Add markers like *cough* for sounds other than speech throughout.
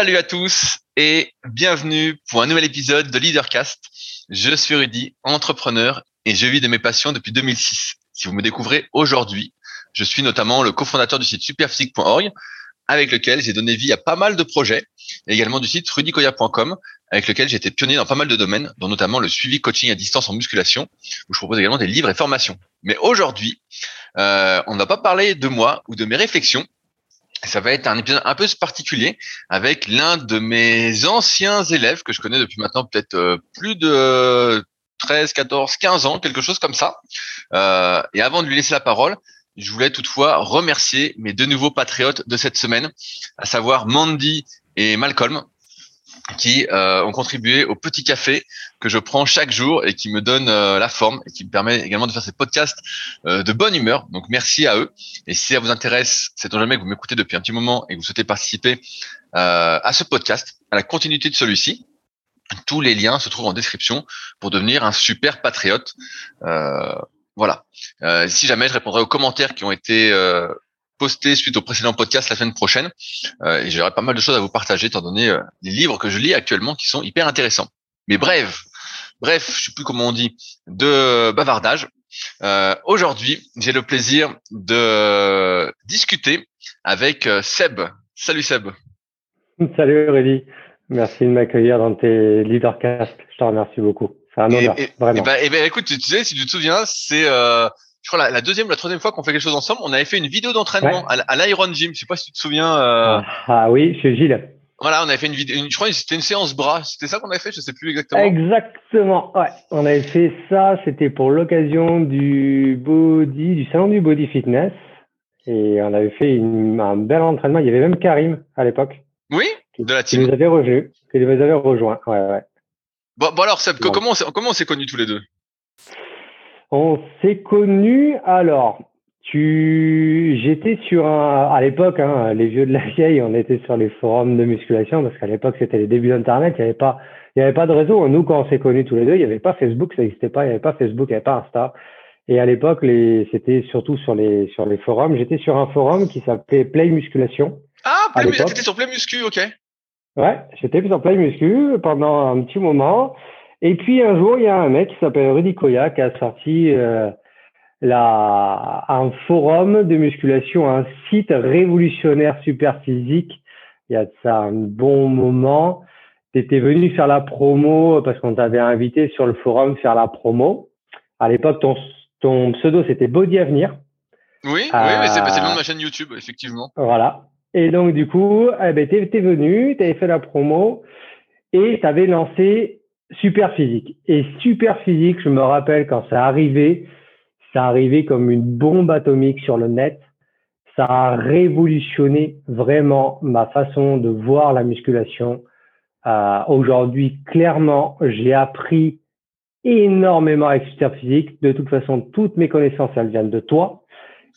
Salut à tous et bienvenue pour un nouvel épisode de Leadercast. Je suis Rudy, entrepreneur et je vis de mes passions depuis 2006. Si vous me découvrez aujourd'hui, je suis notamment le cofondateur du site superphysique.org avec lequel j'ai donné vie à pas mal de projets et également du site rudicoya.com avec lequel j'ai été pionnier dans pas mal de domaines, dont notamment le suivi coaching à distance en musculation, où je propose également des livres et formations. Mais aujourd'hui, euh, on ne pas parler de moi ou de mes réflexions. Ça va être un épisode un peu particulier avec l'un de mes anciens élèves que je connais depuis maintenant peut-être euh, plus de 13, 14, 15 ans, quelque chose comme ça. Euh, et avant de lui laisser la parole, je voulais toutefois remercier mes deux nouveaux patriotes de cette semaine, à savoir Mandy et Malcolm, qui euh, ont contribué au petit café que je prends chaque jour et qui me donne euh, la forme et qui me permet également de faire ces podcasts euh, de bonne humeur. Donc merci à eux. Et si ça vous intéresse, c'est jamais que vous m'écoutez depuis un petit moment et que vous souhaitez participer à ce podcast, à la continuité de celui-ci, tous les liens se trouvent en description pour devenir un super patriote. voilà. si jamais je répondrai aux commentaires qui ont été poster suite au précédent podcast la semaine prochaine. Euh, et j'aurai pas mal de choses à vous partager, étant donné euh, les livres que je lis actuellement qui sont hyper intéressants. Mais bref, bref, je sais plus comment on dit, de bavardage. Euh, Aujourd'hui, j'ai le plaisir de discuter avec euh, Seb. Salut Seb. Salut Rudy. Merci de m'accueillir dans tes leadercasts. Je te remercie beaucoup. C'est un honneur, vraiment. Et ben, et ben, écoute, tu sais, si tu te souviens, c'est euh, je crois la, la deuxième, la troisième fois qu'on fait quelque chose ensemble, on avait fait une vidéo d'entraînement à, l'Iron Gym. Je sais pas si tu te souviens. Euh... Ah, ah, oui, chez Gilles. Voilà, on avait fait une vidéo. je crois que c'était une séance bras. C'était ça qu'on avait fait. Je sais plus exactement. Exactement. Ouais, on avait fait ça. C'était pour l'occasion du body, du salon du body fitness, et on avait fait une, un bel entraînement. Il y avait même Karim à l'époque. Oui, de la team. Qui nous avait revenu, qui nous avait rejoint. Ouais, ouais. Bon, bon alors, Seb, comment comment on s'est connus tous les deux? On s'est connus alors. Tu, j'étais sur un, à l'époque, hein, les vieux de la vieille, on était sur les forums de musculation parce qu'à l'époque c'était les débuts d'Internet, il n'y avait pas, il y avait pas de réseau. Nous, quand on s'est connus tous les deux, il n'y avait pas Facebook, ça n'existait pas, il n'y avait pas Facebook, il n'y avait pas Insta. Et à l'époque, les, c'était surtout sur les, sur les forums. J'étais sur un forum qui s'appelait Play Musculation. Ah, Play, t'étais sur Play Muscu, ok. Ouais, j'étais sur Play Muscu pendant un petit moment. Et puis un jour, il y a un mec qui s'appelle Rudy Koya qui a sorti euh, la, un forum de musculation, un site révolutionnaire super physique. Il y a de ça un bon moment. Tu étais venu faire la promo parce qu'on t'avait invité sur le forum faire la promo. À l'époque, ton, ton pseudo, c'était Body Avenir. Oui, oui, mais c'est le nom de ma chaîne YouTube, effectivement. Voilà. Et donc, du coup, eh ben, tu es, venu, tu avais fait la promo et tu avais lancé super physique. Et super physique, je me rappelle quand ça arrivait, ça arrivait comme une bombe atomique sur le net. Ça a révolutionné vraiment ma façon de voir la musculation. Euh, Aujourd'hui, clairement, j'ai appris énormément avec super physique. De toute façon, toutes mes connaissances, elles viennent de toi.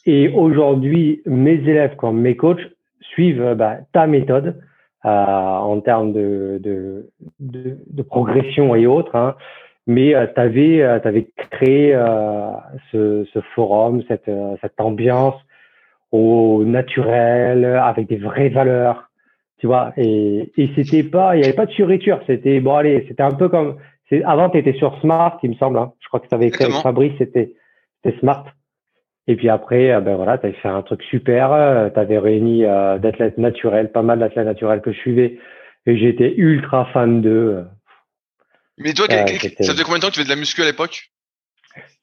Et aujourd'hui, mes élèves comme mes coachs suivent bah, ta méthode. Euh, en termes de, de, de, de, progression et autres. Hein. Mais euh, tu avais, euh, avais, créé ce, ce, forum, cette, cette ambiance au naturel, avec des vraies valeurs, tu vois. Et, et c'était pas, il n'y avait pas de surriture. C'était bon, allez, c'était un peu comme. Avant, tu étais sur Smart, il me semble. Hein. Je crois que tu avais créé Fabrice, c'était Smart. Et puis après, euh, ben voilà, tu avais fait un truc super. Euh, tu avais réuni euh, d'athlètes naturels, pas mal d'athlètes naturels que je suivais. Et j'étais ultra fan d'eux. Mais toi, ça faisait combien de temps que tu faisais de la muscu à l'époque?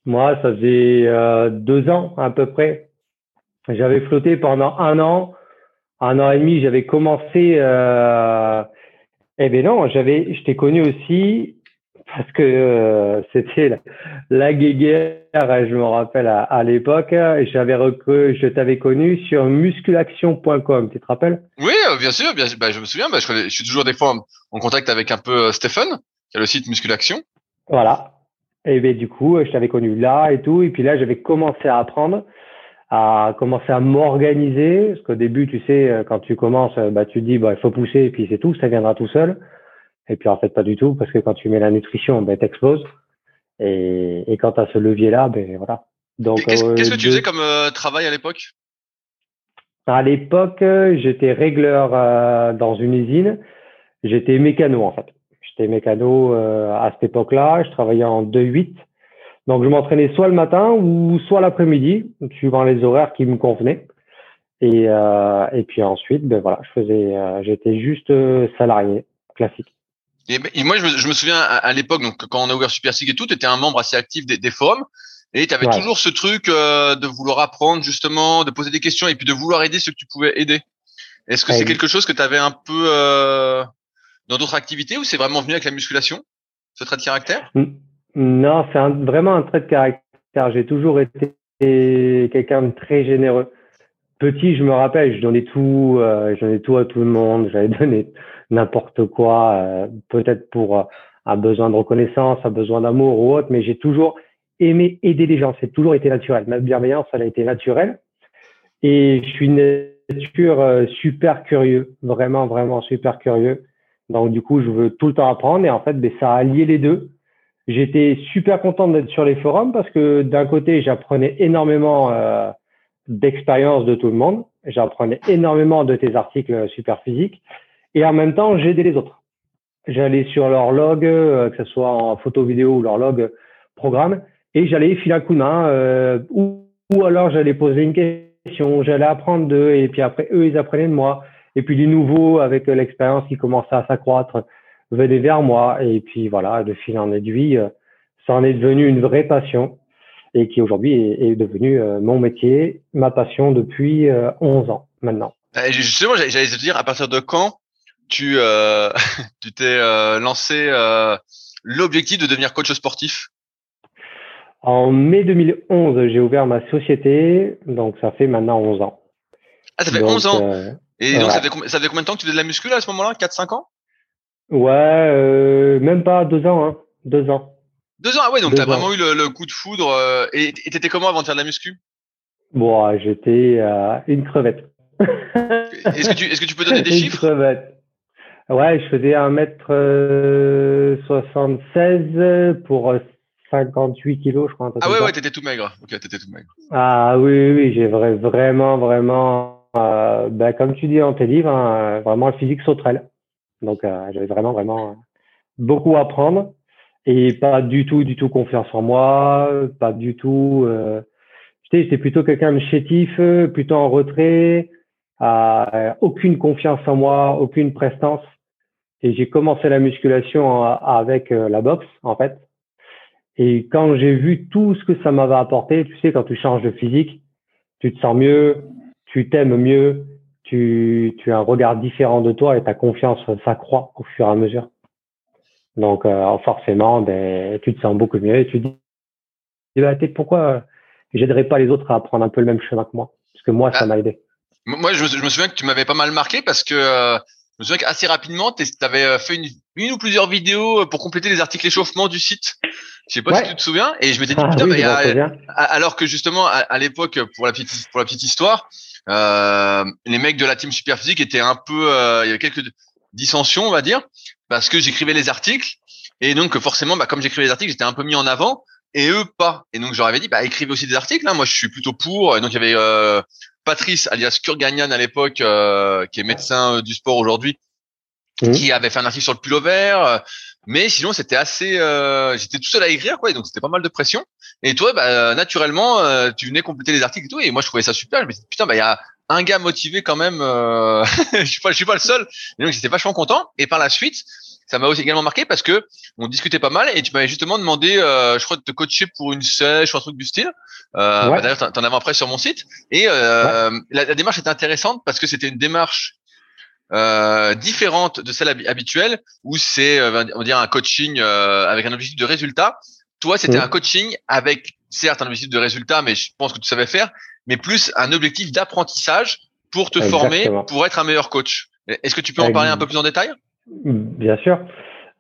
Moi, ça faisait deux ans à peu près. J'avais flotté pendant un an. Un an et demi, j'avais commencé. Eh ben non, j'avais, je t'ai connu aussi parce que euh, c'était la, la, guéguerre, je me rappelle à, l'époque, j'avais je t'avais connu sur musculaction.com, tu te rappelles? Oui, euh, bien sûr, bien, bah, je me souviens, bah, je, suis toujours des fois en, contact avec un peu euh, Stéphane, qui a le site Musculaction. Voilà. Et ben du coup, je t'avais connu là et tout, et puis là, j'avais commencé à apprendre, à commencer à m'organiser, parce qu'au début, tu sais, quand tu commences, bah, tu te dis, bah, il faut pousser, et puis c'est tout, ça viendra tout seul. Et puis en fait, pas du tout, parce que quand tu mets la nutrition, ben, t'exploses. Et, et quand tu as ce levier-là, ben voilà. Donc, qu'est-ce, que tu euh, faisais comme euh, travail à l'époque? À l'époque, j'étais régleur euh, dans une usine. J'étais mécano en fait. J'étais mécano euh, à cette époque-là. Je travaillais en 2-8. Donc, je m'entraînais soit le matin ou soit l'après-midi, suivant les horaires qui me convenaient. Et, euh, et puis ensuite, ben voilà, je faisais, euh, j'étais juste euh, salarié classique. Et, moi, je me, je me, souviens à, l'époque, donc quand on a ouvert Super et tout, tu étais un membre assez actif des, des forums. Et tu avais toujours ce truc euh, de vouloir apprendre justement, de poser des questions et puis de vouloir aider ceux que tu pouvais aider. Est-ce que c'est quelque chose que tu avais un peu euh, dans d'autres activités ou c'est vraiment venu avec la musculation, ce trait de caractère? Non, c'est vraiment un trait de caractère. J'ai toujours été quelqu'un de très généreux. Petit, je me rappelle, je donnais tout, euh, je donnais tout à tout le monde. J'avais donné n'importe quoi, euh, peut-être pour un besoin de reconnaissance, un besoin d'amour ou autre, mais j'ai toujours aimer aider les gens. C'est toujours été naturel. Ma bienveillance, elle a été naturelle. Et je suis une nature euh, super curieux, vraiment, vraiment super curieux. Donc, du coup, je veux tout le temps apprendre. Et en fait, ben, ça a allié les deux. J'étais super content d'être sur les forums parce que d'un côté, j'apprenais énormément euh, d'expérience de tout le monde. J'apprenais énormément de tes articles super physiques. Et en même temps, j'aidais les autres. J'allais sur leur log, euh, que ce soit en photo, vidéo ou leur log programme et j'allais filer un coup de main euh, ou, ou, alors j'allais poser une question, j'allais apprendre d'eux et puis après eux ils apprenaient de moi et puis les nouveaux avec l'expérience qui commençait à s'accroître venaient vers moi et puis voilà de fil en aiguille euh, ça en est devenu une vraie passion et qui aujourd'hui est, est, devenu euh, mon métier, ma passion depuis 11 ans maintenant. Justement, j'allais te dire à partir de quand tu euh, *laughs* tu t'es lancé l'objectif de devenir coach sportif? En mai 2011, j'ai ouvert ma société, donc ça fait maintenant 11 ans. Ah, ça fait 11 ans euh, Et donc, ça, fait, ça fait combien de temps que tu fais de la muscu à ce moment-là? 4-5 ans? Ouais, euh, même pas 2 ans, hein. 2 ans. 2 ans, ah ouais, donc tu as vraiment eu le, coup de foudre. Euh, et t'étais comment avant de faire de la muscu? Bon, j'étais une crevette. est-ce que, tu, est-ce que tu peux donner *laughs* des chiffres? Une crevette. Ouais, je faisais 1m76 pour 58 kilos, je crois. Ah ouais, ouais, t'étais tout maigre. Ok, t'étais tout maigre. Ah oui, oui, j'ai vraiment, vraiment, euh, ben, comme tu dis dans tes livres, hein, vraiment le physique sauterelle. Donc, euh, j'avais vraiment, vraiment beaucoup à apprendre et pas du tout, du tout confiance en moi, pas du tout. Euh, j'étais plutôt quelqu'un de chétif, plutôt en retrait, euh, aucune confiance en moi, aucune prestance. Et j'ai commencé la musculation avec euh, la boxe, en fait. Et quand j'ai vu tout ce que ça m'avait apporté, tu sais, quand tu changes de physique, tu te sens mieux, tu t'aimes mieux, tu, tu as un regard différent de toi et ta confiance s'accroît au fur et à mesure. Donc euh, forcément, ben, tu te sens beaucoup mieux et tu te dis, bah, pourquoi j'aiderais pas les autres à prendre un peu le même chemin que moi? Parce que moi, ça ah. m'a aidé. Moi, je me, souviens que tu m'avais pas mal marqué parce que euh, me souviens qu'assez rapidement, tu avais euh, fait une, une, ou plusieurs vidéos pour compléter les articles échauffement du site. Je sais pas si tu te souviens. Et je m'étais dit, ah putain, mais alors que justement, à, l'époque, pour la petite, pour la petite histoire, euh, les mecs de la team super physique étaient un peu, euh, il y avait quelques dissensions, on va dire, parce que j'écrivais les articles. Et donc, forcément, bah, comme j'écrivais les articles, j'étais un peu mis en avant et eux pas. Et donc, j'aurais dit, bah, écrivez aussi des articles. Hein. Moi, je suis plutôt pour. Et donc, il y avait euh, Patrice, alias Kurganian à l'époque, euh, qui est médecin euh, du sport aujourd'hui, mmh. qui avait fait un article sur le pullover. Euh, mais sinon, c'était assez. Euh, J'étais tout seul à écrire, quoi. donc, c'était pas mal de pression. Et toi, bah, naturellement, euh, tu venais compléter les articles et tout. Et moi, je trouvais ça super. Je me disais, putain, bah, il y a un gars motivé quand même. Euh, *laughs* je suis pas, je suis pas le seul. Et donc, j'étais vachement content. Et par la suite, ça m'a aussi également marqué parce que on discutait pas mal et tu m'avais justement demandé, euh, je crois, de te coacher pour une sèche ou un truc du style. Euh, bah, D'ailleurs, t'en avais après sur mon site. Et euh, la, la, démarche était intéressante parce que c'était une démarche euh, différente de celle habituelle où c'est euh, on va dire un coaching euh, avec un objectif de résultat. Toi, c'était un coaching avec certes un objectif de résultat, mais je pense que tu savais faire, mais plus un objectif d'apprentissage pour te former, pour être un meilleur coach. Est-ce que tu peux en parler un peu plus en détail? Bien sûr.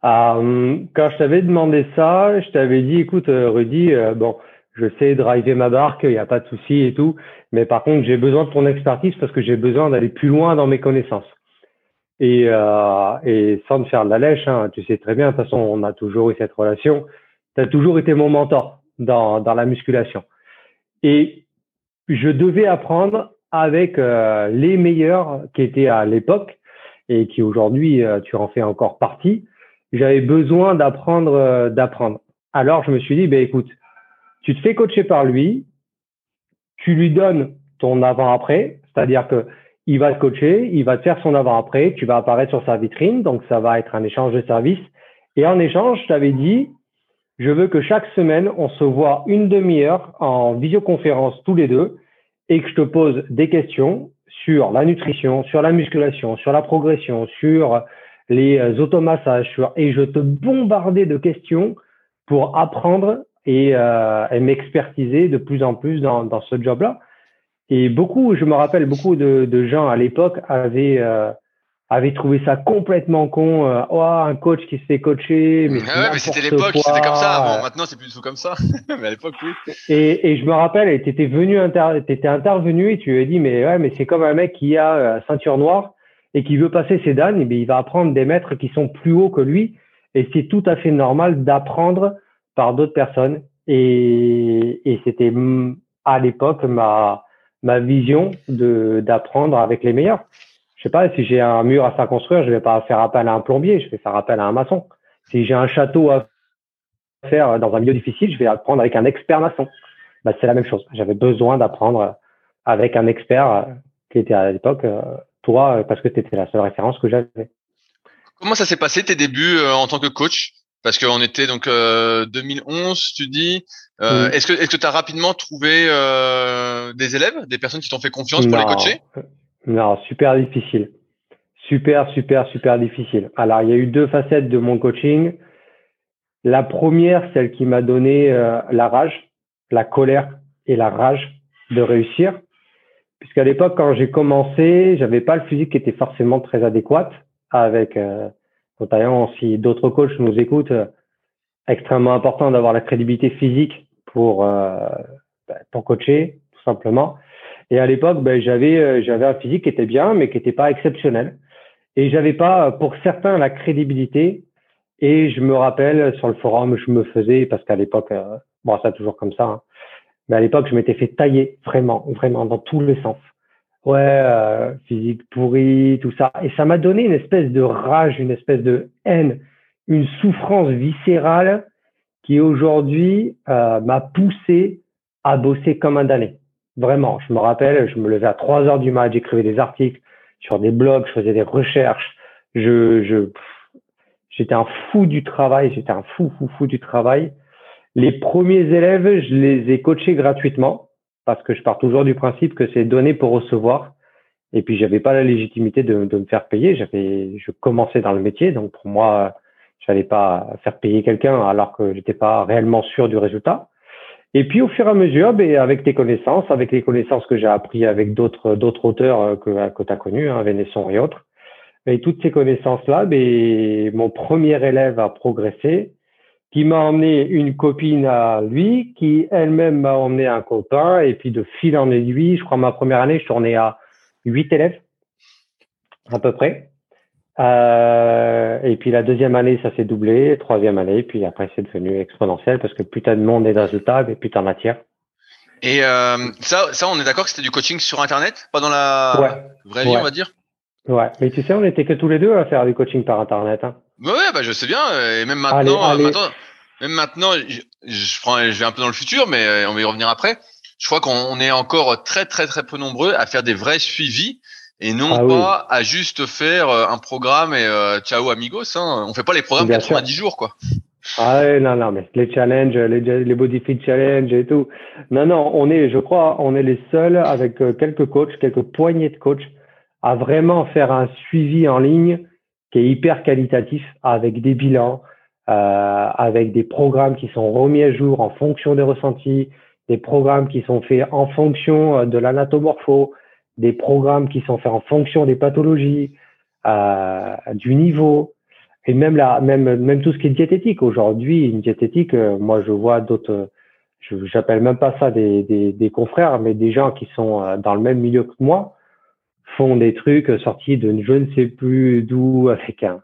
Euh, quand je t'avais demandé ça, je t'avais dit, écoute, Rudy, bon, je sais driver ma barque, il n'y a pas de souci et tout, mais par contre, j'ai besoin de ton expertise parce que j'ai besoin d'aller plus loin dans mes connaissances. Et, euh, et sans te faire de la lèche, hein, tu sais très bien, de toute façon, on a toujours eu cette relation. Tu as toujours été mon mentor dans, dans la musculation. Et je devais apprendre avec les meilleurs qui étaient à l'époque et qui aujourd'hui tu en fais encore partie. J'avais besoin d'apprendre, d'apprendre. Alors je me suis dit, ben écoute, tu te fais coacher par lui, tu lui donnes ton avant-après, c'est-à-dire que il va te coacher, il va te faire son avant-après, tu vas apparaître sur sa vitrine, donc ça va être un échange de services. Et en échange, je t'avais dit, je veux que chaque semaine, on se voit une demi-heure en visioconférence tous les deux et que je te pose des questions sur la nutrition, sur la musculation, sur la progression, sur les euh, automassages, et je te bombardais de questions pour apprendre et, euh, m'expertiser de plus en plus dans, ce job-là. Et beaucoup, je me rappelle, beaucoup de, de gens à l'époque avaient, euh, avaient trouvé ça complètement con. Euh, oh, un coach qui se fait coacher. Mais, ah ouais, mais c'était l'époque, c'était comme ça. Bon, maintenant, c'est plus du tout comme ça. *laughs* mais à l'époque, oui. Et, et je me rappelle, tu étais venu, inter étais intervenu et tu lui as dit, mais ouais, mais c'est comme un mec qui a euh, ceinture noire et qui veut passer ses dames, et bien, il va apprendre des maîtres qui sont plus hauts que lui. Et c'est tout à fait normal d'apprendre par d'autres personnes. Et, et c'était à l'époque ma, ma vision de d'apprendre avec les meilleurs. Je sais pas si j'ai un mur à faire construire, je vais pas faire appel à un plombier, je vais faire appel à un maçon. Si j'ai un château à faire dans un milieu difficile, je vais apprendre avec un expert maçon. Bah, c'est la même chose. J'avais besoin d'apprendre avec un expert qui était à l'époque euh, toi parce que tu étais la seule référence que j'avais. Comment ça s'est passé tes débuts euh, en tant que coach? Parce qu'on était donc 2011, euh, tu dis. Euh, Est-ce que est-ce que tu as rapidement trouvé euh, des élèves, des personnes qui t'ont fait confiance pour les coacher? Non, super difficile. Super, super, super difficile. Alors, il y a eu deux facettes de mon coaching. La première, celle qui m'a donné euh, la rage, la colère et la rage de réussir. Puisqu'à l'époque, quand j'ai commencé, j'avais pas le physique qui était forcément très adéquat avec, euh, notamment si d'autres coachs nous écoutent, euh, extrêmement important d'avoir la crédibilité physique pour euh, ben, pour coacher tout simplement. Et à l'époque, ben, j'avais euh, j'avais un physique qui était bien, mais qui n'était pas exceptionnel. Et j'avais pas, pour certains, la crédibilité. Et je me rappelle sur le forum, je me faisais parce qu'à l'époque, euh, bon, c'est toujours comme ça. Hein, mais à l'époque, je m'étais fait tailler vraiment, vraiment dans tous les sens. Ouais, euh, physique pourri, tout ça. Et ça m'a donné une espèce de rage, une espèce de haine, une souffrance viscérale qui aujourd'hui euh, m'a poussé à bosser comme un damné. Vraiment, je me rappelle, je me levais à 3 heures du mat, j'écrivais des articles sur des blogs, je faisais des recherches. Je, je, j'étais un fou du travail, j'étais un fou, fou, fou du travail. Les premiers élèves, je les ai coachés gratuitement parce que je pars toujours du principe que c'est donné pour recevoir. Et puis, j'avais pas la légitimité de, de me faire payer. J'avais, je commençais dans le métier, donc pour moi, j'allais pas faire payer quelqu'un alors que j'étais pas réellement sûr du résultat. Et puis au fur et à mesure, ben, avec tes connaissances, avec les connaissances que j'ai appris avec d'autres d'autres auteurs euh, que, que tu as connus, hein, Vénesson et autres, et toutes ces connaissances-là, ben, mon premier élève a progressé, qui m'a emmené une copine à lui, qui elle-même m'a emmené un copain, et puis de fil en aiguille, je crois ma première année, je tournais à huit élèves, à peu près. Euh, et puis la deuxième année, ça s'est doublé, troisième année, puis après c'est devenu exponentiel parce que plus t'as de monde et de résultats, et plus t'en matière. Et euh, ça, ça, on est d'accord que c'était du coaching sur Internet, pas dans la vraie vie, on va dire? Ouais, mais tu sais, on était que tous les deux à faire du coaching par Internet. Hein. Ouais, bah je sais bien. Et même maintenant, maintenant même maintenant, je, je, prends, je vais un peu dans le futur, mais euh, on va y revenir après. Je crois qu'on est encore très, très, très peu nombreux à faire des vrais suivis et non ah pas à juste faire euh, un programme et euh, ciao amigos. Hein. On fait pas les programmes Bien 90 jours, quoi. Ah ouais, non, non, mais les challenges, les, les body fit challenge et tout. Non, non, on est, je crois, on est les seuls avec euh, quelques coachs, quelques poignées de coachs à vraiment faire un suivi en ligne qui est hyper qualitatif avec des bilans, euh, avec des programmes qui sont remis à jour en fonction des ressentis, des programmes qui sont faits en fonction euh, de l'anatomorpho, des programmes qui sont faits en fonction des pathologies, euh, du niveau, et même là, même même tout ce qui est diététique. Aujourd'hui, une diététique, euh, moi je vois d'autres, je j'appelle même pas ça des, des, des confrères, mais des gens qui sont euh, dans le même milieu que moi font des trucs sortis de je ne sais plus d'où *laughs* avec un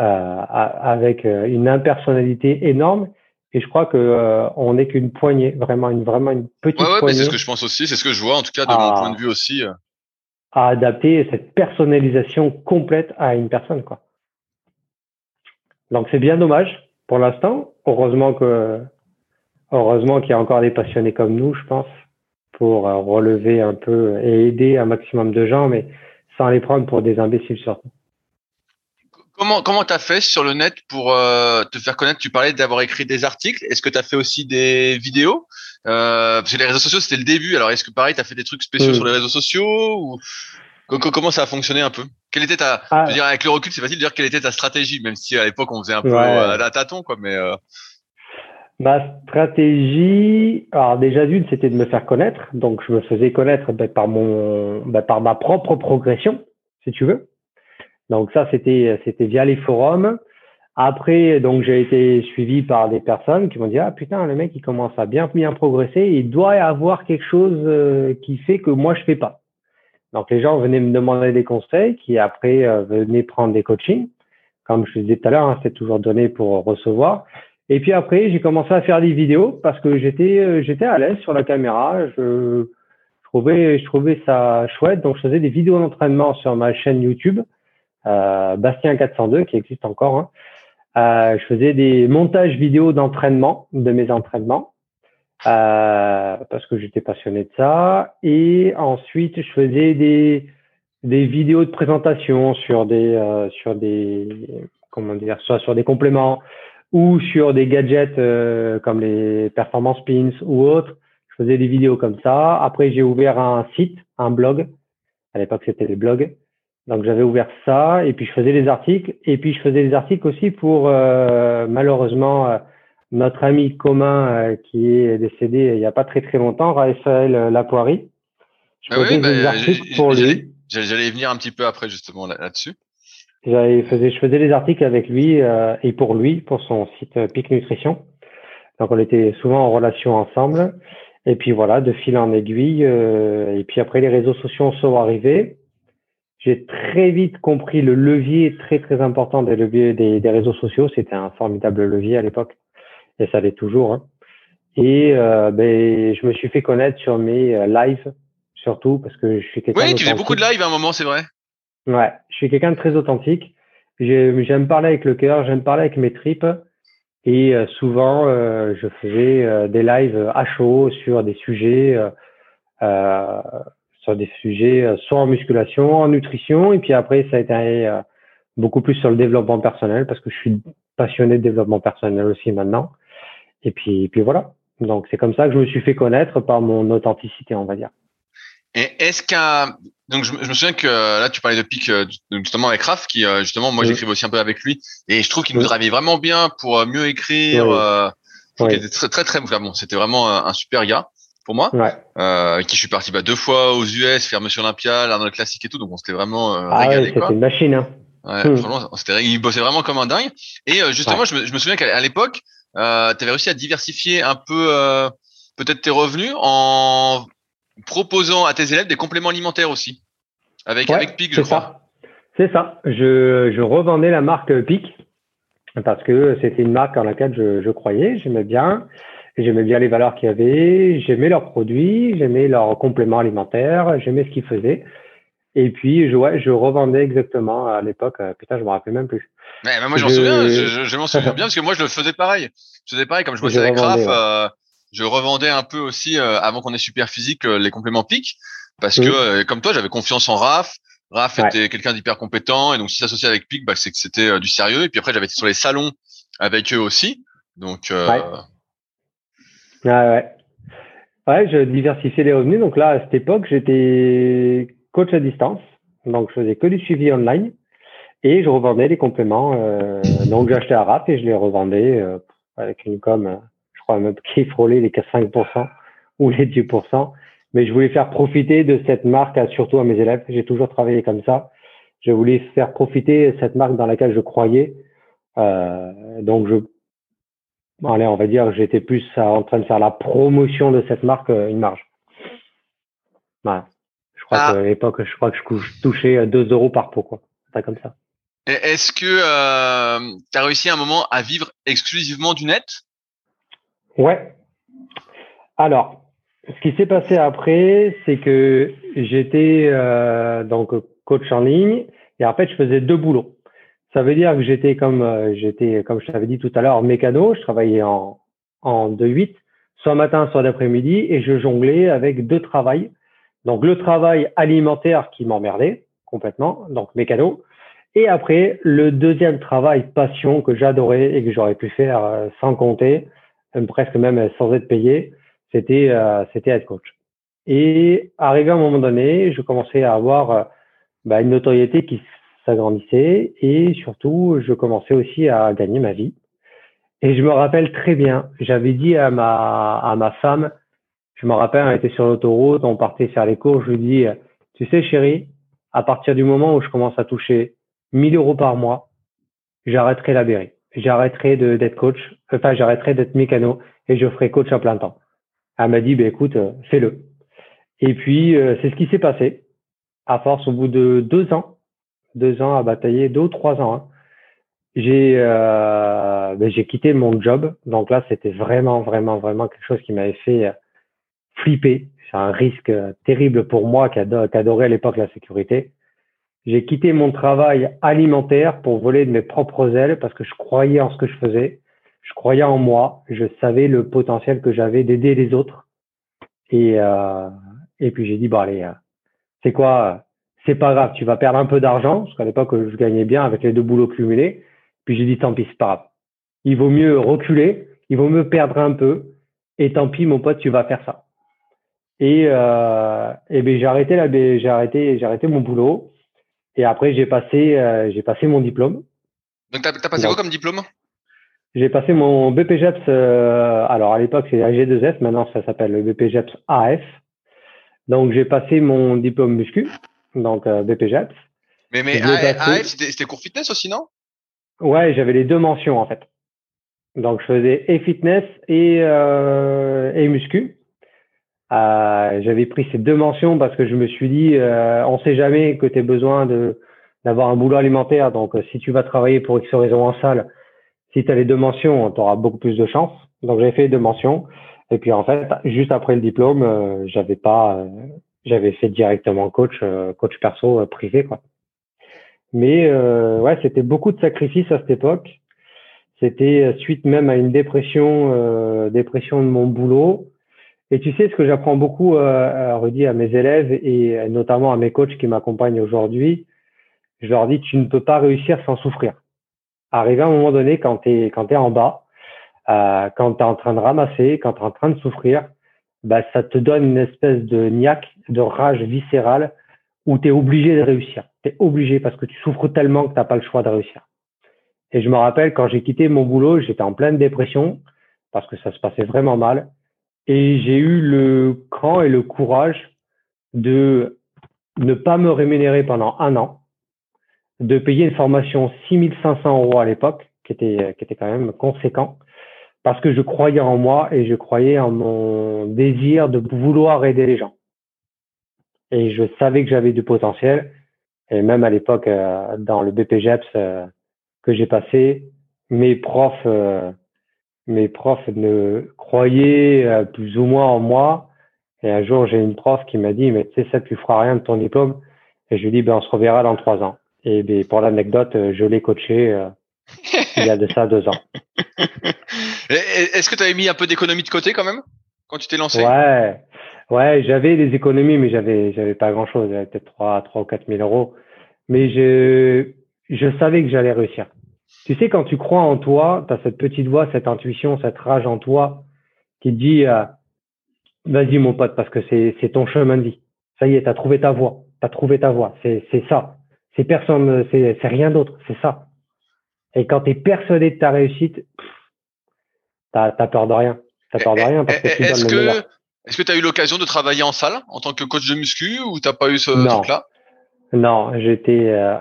euh, avec une impersonnalité énorme Et je crois que euh, on n'est qu'une poignée, vraiment une vraiment une petite ouais, ouais, poignée. c'est ce que je pense aussi, c'est ce que je vois en tout cas de mon point de vue aussi. Euh. À adapter cette personnalisation complète à une personne, quoi. Donc c'est bien dommage pour l'instant. Heureusement que heureusement qu'il y a encore des passionnés comme nous, je pense, pour euh, relever un peu et aider un maximum de gens, mais sans les prendre pour des imbéciles surtout. Comment comment t'as fait sur le net pour euh, te faire connaître? Tu parlais d'avoir écrit des articles. Est-ce que tu as fait aussi des vidéos? Euh, Parce que les réseaux sociaux c'était le début. Alors est-ce que pareil tu as fait des trucs spéciaux mm. sur les réseaux sociaux ou comment ça a fonctionné un peu? Quelle était ta ah. dire avec le recul c'est facile de dire quelle était ta stratégie même si à l'époque on faisait un peu à la tâton quoi mais euh... Ma stratégie, alors déjà d'une, c'était de me faire connaître. Donc, je me faisais connaître ben, par mon, ben, par ma propre progression, si tu veux. Donc ça, c'était via les forums. Après, donc j'ai été suivi par des personnes qui m'ont dit ah putain le mec il commence à bien bien progresser, il doit y avoir quelque chose euh, qui fait que moi je fais pas. Donc les gens venaient me demander des conseils, qui après euh, venaient prendre des coachings. Comme je disais tout à l'heure, hein, c'est toujours donné pour recevoir. Et puis après, j'ai commencé à faire des vidéos parce que j'étais euh, j'étais à l'aise sur la caméra. Trouvais je trouvais ça chouette, donc je faisais des vidéos d'entraînement sur ma chaîne YouTube Bastien 402 qui existe encore. Hein. Euh, je faisais des montages vidéo d'entraînement de mes entraînements euh, parce que j'étais passionné de ça. Et ensuite, je faisais des vidéos de présentation sur des euh, sur des comment dire soit sur des compléments ou sur des gadgets euh, comme les performance pins ou autres. Je faisais des vidéos comme ça. Après, j'ai ouvert un site, un blog. À l'époque, c'était les blogs. Donc j'avais ouvert ça et puis je faisais des articles et puis je faisais des articles aussi pour euh, malheureusement euh, notre ami commun euh, qui est décédé il n'y a pas très très longtemps, Raphaël Lapoirie. Je ah des bah, articles pour lui. J'allais venir un petit peu après justement là-dessus. je faisais des articles avec lui et pour lui pour son site Pic Nutrition. Donc on était souvent en relation ensemble. Et puis voilà, de fil en aiguille. et puis après les réseaux sociaux sont arrivés j'ai très vite compris le levier très très important des leviers des, des réseaux sociaux. C'était un formidable levier à l'époque et ça l'est toujours. Hein. Et euh, ben, je me suis fait connaître sur mes euh, lives surtout parce que je suis quelqu'un. Oui, tu faisais beaucoup de lives à un moment, c'est vrai. Ouais, je suis quelqu'un de très authentique. J'aime parler avec le cœur, j'aime parler avec mes tripes. Et euh, souvent, euh, je faisais des lives à chaud sur des sujets euh, sur des sujets euh, soit en musculation, en nutrition, et puis après ça a été euh, beaucoup plus sur le développement personnel parce que je suis passionné de développement personnel aussi maintenant. Et puis, et puis voilà. Donc c'est comme ça que je me suis fait connaître par mon authenticité, on va dire. Et est-ce qu'un donc je, me souviens que là tu parlais de Pic justement avec Raph qui justement moi j'écrivais aussi un peu avec lui et je trouve qu'il nous travaillait vraiment bien pour mieux écrire. Oui. était très très très bon. C'était vraiment un, super gars pour moi, ouais. euh, qui je suis parti bah, deux fois aux US, faire Monsieur Olympia, l'Arnold Classique et tout, donc on s'était vraiment euh, ah régalé. c'était une machine. Hein. Ouais, hmm. c'était, il bossait vraiment comme un dingue. Et euh, justement, je, me, je, me, souviens qu'à l'époque, euh, tu avais réussi à diversifier un peu euh, peut-être tes revenus en proposant à tes élèves des compléments alimentaires aussi, avec avec Pic, je crois. C'est ça. Je, je revendais la marque Pic parce que c'était une marque en laquelle je, je croyais, j'aimais bien. J'aimais bien les valeurs qu'il y avait, j'aimais leurs produits, j'aimais leurs compléments alimentaires, j'aimais ce qu'ils faisaient. Et puis, je, ouais, je revendais exactement à l'époque. Euh, putain, je me rappelle même plus. Mais, moi, j'en souviens. Je, je, m'en souviens *laughs* bien parce que moi, je le faisais pareil. Je faisais pareil comme je bossais avec Raph. Euh, je revendais un peu aussi euh, avant qu'on ait super physique les compléments PIC parce que comme toi, j'avais confiance en Raph. Raph était quelqu'un d'hyper compétent et donc si s'associait avec PIC, bah, c'est que c'était du sérieux. Et puis après, j'avais été sur les salons avec eux aussi. Donc, ah ouais. Ouais, je diversifiais les revenus. Donc là, à cette époque, j'étais coach à distance. Donc, je faisais que du suivi online et je revendais les compléments. Euh, donc, j'achetais à rap et je les revendais euh, avec une com, euh, je crois même qui frôlait les 5% ou les 10%. Mais je voulais faire profiter de cette marque, surtout à mes élèves. J'ai toujours travaillé comme ça. Je voulais faire profiter cette marque dans laquelle je croyais. Euh, donc, je allez, on va dire, j'étais plus en train de faire la promotion de cette marque, euh, une marge. Voilà. Je crois ah. qu'à l'époque, je crois que je touchais 2 euros par pot, quoi. Pas comme ça. Est-ce que euh, tu as réussi à un moment à vivre exclusivement du net? Ouais. Alors, ce qui s'est passé après, c'est que j'étais euh, donc coach en ligne et en fait, je faisais deux boulots. Ça veut dire que j'étais comme euh, j'étais comme je t'avais dit tout à l'heure mécano, je travaillais en en 2-8, soit matin, soit d'après-midi, et je jonglais avec deux travails. Donc le travail alimentaire qui m'emmerdait complètement, donc mécano, et après le deuxième travail passion que j'adorais et que j'aurais pu faire euh, sans compter, presque même sans être payé, c'était euh, c'était être coach. Et arrivé à un moment donné, je commençais à avoir bah, une notoriété qui s'agrandissait et surtout, je commençais aussi à gagner ma vie. Et je me rappelle très bien, j'avais dit à ma, à ma femme, je me rappelle, on était sur l'autoroute, on partait faire les cours, je lui dis, tu sais chérie, à partir du moment où je commence à toucher 1000 euros par mois, j'arrêterai la berry. J'arrêterai d'être coach, enfin j'arrêterai d'être mécano et je ferai coach à plein temps. Elle m'a dit, ben écoute, fais-le. Et puis, euh, c'est ce qui s'est passé. À force, au bout de deux ans, deux ans à batailler, deux ou trois ans, hein, j'ai euh, ben, j'ai quitté mon job. Donc là, c'était vraiment, vraiment, vraiment quelque chose qui m'avait fait euh, flipper. C'est un risque euh, terrible pour moi qui, adorait à l'époque la sécurité. J'ai quitté mon travail alimentaire pour voler de mes propres ailes parce que je croyais en ce que je faisais. Je croyais en moi. Je savais le potentiel que j'avais d'aider les autres. Et, euh, et puis j'ai dit, bon allez, c'est quoi C'est pas grave, tu vas perdre un peu d'argent, parce qu'à l'époque, je gagnais bien avec les deux boulots cumulés. Puis j'ai dit, tant pis, c'est pas grave. Il vaut mieux reculer, il vaut mieux perdre un peu, et tant pis, mon pote, tu vas faire ça. Et, euh, et ben, j'ai arrêté, la, j'ai arrêté, j'ai arrêté mon boulot. Et après, j'ai passé, euh, j'ai passé mon diplôme. Donc, tu as, passé quoi comme diplôme? J'ai passé mon BPGEPS. Euh, alors, à l'époque, c'est AG2F. Maintenant, ça s'appelle le BPGEPS AF. Donc, j'ai passé mon diplôme muscu, donc euh, BPGEPS. Mais, mais AF, c'était cours fitness aussi, non? Ouais, j'avais les deux mentions en fait. Donc je faisais et fitness et, euh, et muscu. Euh, j'avais pris ces deux mentions parce que je me suis dit, euh, on sait jamais que tu as besoin de d'avoir un boulot alimentaire. Donc si tu vas travailler pour X raison en salle, si tu as les deux mentions, tu auras beaucoup plus de chance. Donc j'ai fait les deux mentions. Et puis en fait, juste après le diplôme, euh, j'avais pas, euh, j'avais fait directement coach, euh, coach perso privé quoi. Mais euh, ouais, c'était beaucoup de sacrifices à cette époque. C'était euh, suite même à une dépression, euh, dépression de mon boulot. Et tu sais, ce que j'apprends beaucoup, euh, Rudy, à mes élèves et notamment à mes coachs qui m'accompagnent aujourd'hui, je leur dis, tu ne peux pas réussir sans souffrir. Arrivé à un moment donné, quand tu es, quand es en bas, euh, quand tu es en train de ramasser, quand tu es en train de souffrir, bah, ça te donne une espèce de niaque, de rage viscérale où tu es obligé de réussir. Tu es obligé parce que tu souffres tellement que tu n'as pas le choix de réussir. Et je me rappelle quand j'ai quitté mon boulot, j'étais en pleine dépression parce que ça se passait vraiment mal. Et j'ai eu le cran et le courage de ne pas me rémunérer pendant un an, de payer une formation 6500 euros à l'époque, qui était, qui était quand même conséquent, parce que je croyais en moi et je croyais en mon désir de vouloir aider les gens et je savais que j'avais du potentiel. Et même à l'époque, euh, dans le BPGEPS euh, que j'ai passé, mes profs, euh, mes profs ne croyaient plus ou moins en moi. Et un jour, j'ai une prof qui m'a dit, mais tu sais, ça, tu feras rien de ton diplôme. Et je lui dis, ben, on se reverra dans trois ans. Et ben, pour l'anecdote, je l'ai coaché il y a de ça deux ans. *laughs* Est-ce que tu avais mis un peu d'économie de côté quand même quand tu t'es lancé? Ouais, Ouais, j'avais des économies, mais j'avais j'avais pas grand chose. J'avais peut-être 3, 3 ou 4 000 euros. Mais je, je savais que j'allais réussir. Tu sais, quand tu crois en toi, tu as cette petite voix, cette intuition, cette rage en toi qui te dit euh, vas-y mon pote, parce que c'est, c'est ton chemin de vie. Ça y est, tu as trouvé ta voie. Tu as trouvé ta voie. C'est, c'est ça. C'est personne, c'est, c'est rien d'autre. C'est ça. Et quand tu es persuadé de ta réussite, tu t'as peur de rien. T'as peur de rien parce que tu donnes le meilleur. Est-ce que tu as eu l'occasion de travailler en salle en tant que coach de muscu ou t'as pas eu ce truc-là? Non, j'étais, euh,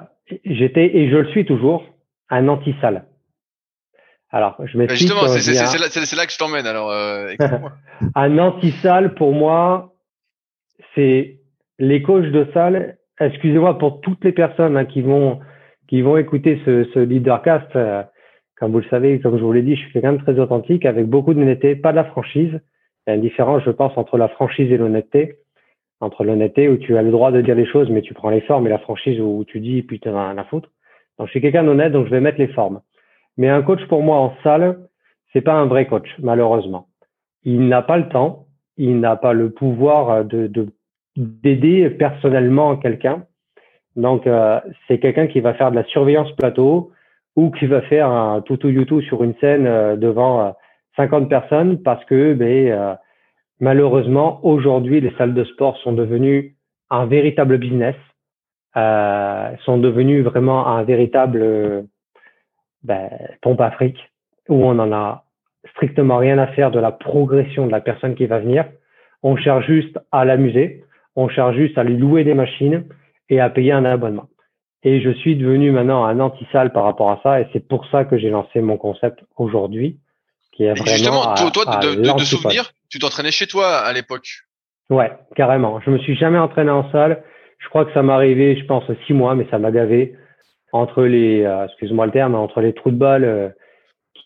j'étais et je le suis toujours un anti-salle. Alors, je m'explique. Justement, c'est là, que je t'emmène. Alors, euh, *laughs* *laughs* un anti-salle pour moi, c'est les coachs de salle. Excusez-moi pour toutes les personnes hein, qui vont qui vont écouter ce, ce leadercast, euh, Comme vous le savez, comme je vous l'ai dit, je suis quelqu'un de très authentique, avec beaucoup d'honnêteté, pas de la franchise. Il y a une différence, je pense, entre la franchise et l'honnêteté. Entre l'honnêteté où tu as le droit de dire les choses, mais tu prends les formes, et la franchise où tu dis putain rien à foutre. Donc je suis quelqu'un d'honnête, donc je vais mettre les formes. Mais un coach pour moi en salle, c'est pas un vrai coach, malheureusement. Il n'a pas le temps, il n'a pas le pouvoir de d'aider personnellement quelqu'un. Donc euh, c'est quelqu'un qui va faire de la surveillance plateau ou qui va faire un toutou YouTube sur une scène euh, devant 50 euh, personnes parce que ben, malheureusement aujourd'hui les salles de sport sont devenues un véritable business euh, sont devenus vraiment un véritable euh, ben, pompe Afrique où on en a strictement rien à faire de la progression de la personne qui va venir. On cherche juste à l'amuser, on cherche juste à lui louer des machines et à payer un abonnement. Et je suis devenu maintenant un anti-salle par rapport à ça et c'est pour ça que j'ai lancé mon concept aujourd'hui. Qui est vraiment justement, toi, de, de, de souvenir, tu t'entraînais chez toi à l'époque? Ouais, carrément. Je me suis jamais entraîné en salle. Je crois que ça m'est arrivé, je pense, six mois, mais ça m'a gavé entre les, euh, excuse-moi le terme, entre les trous de balles euh,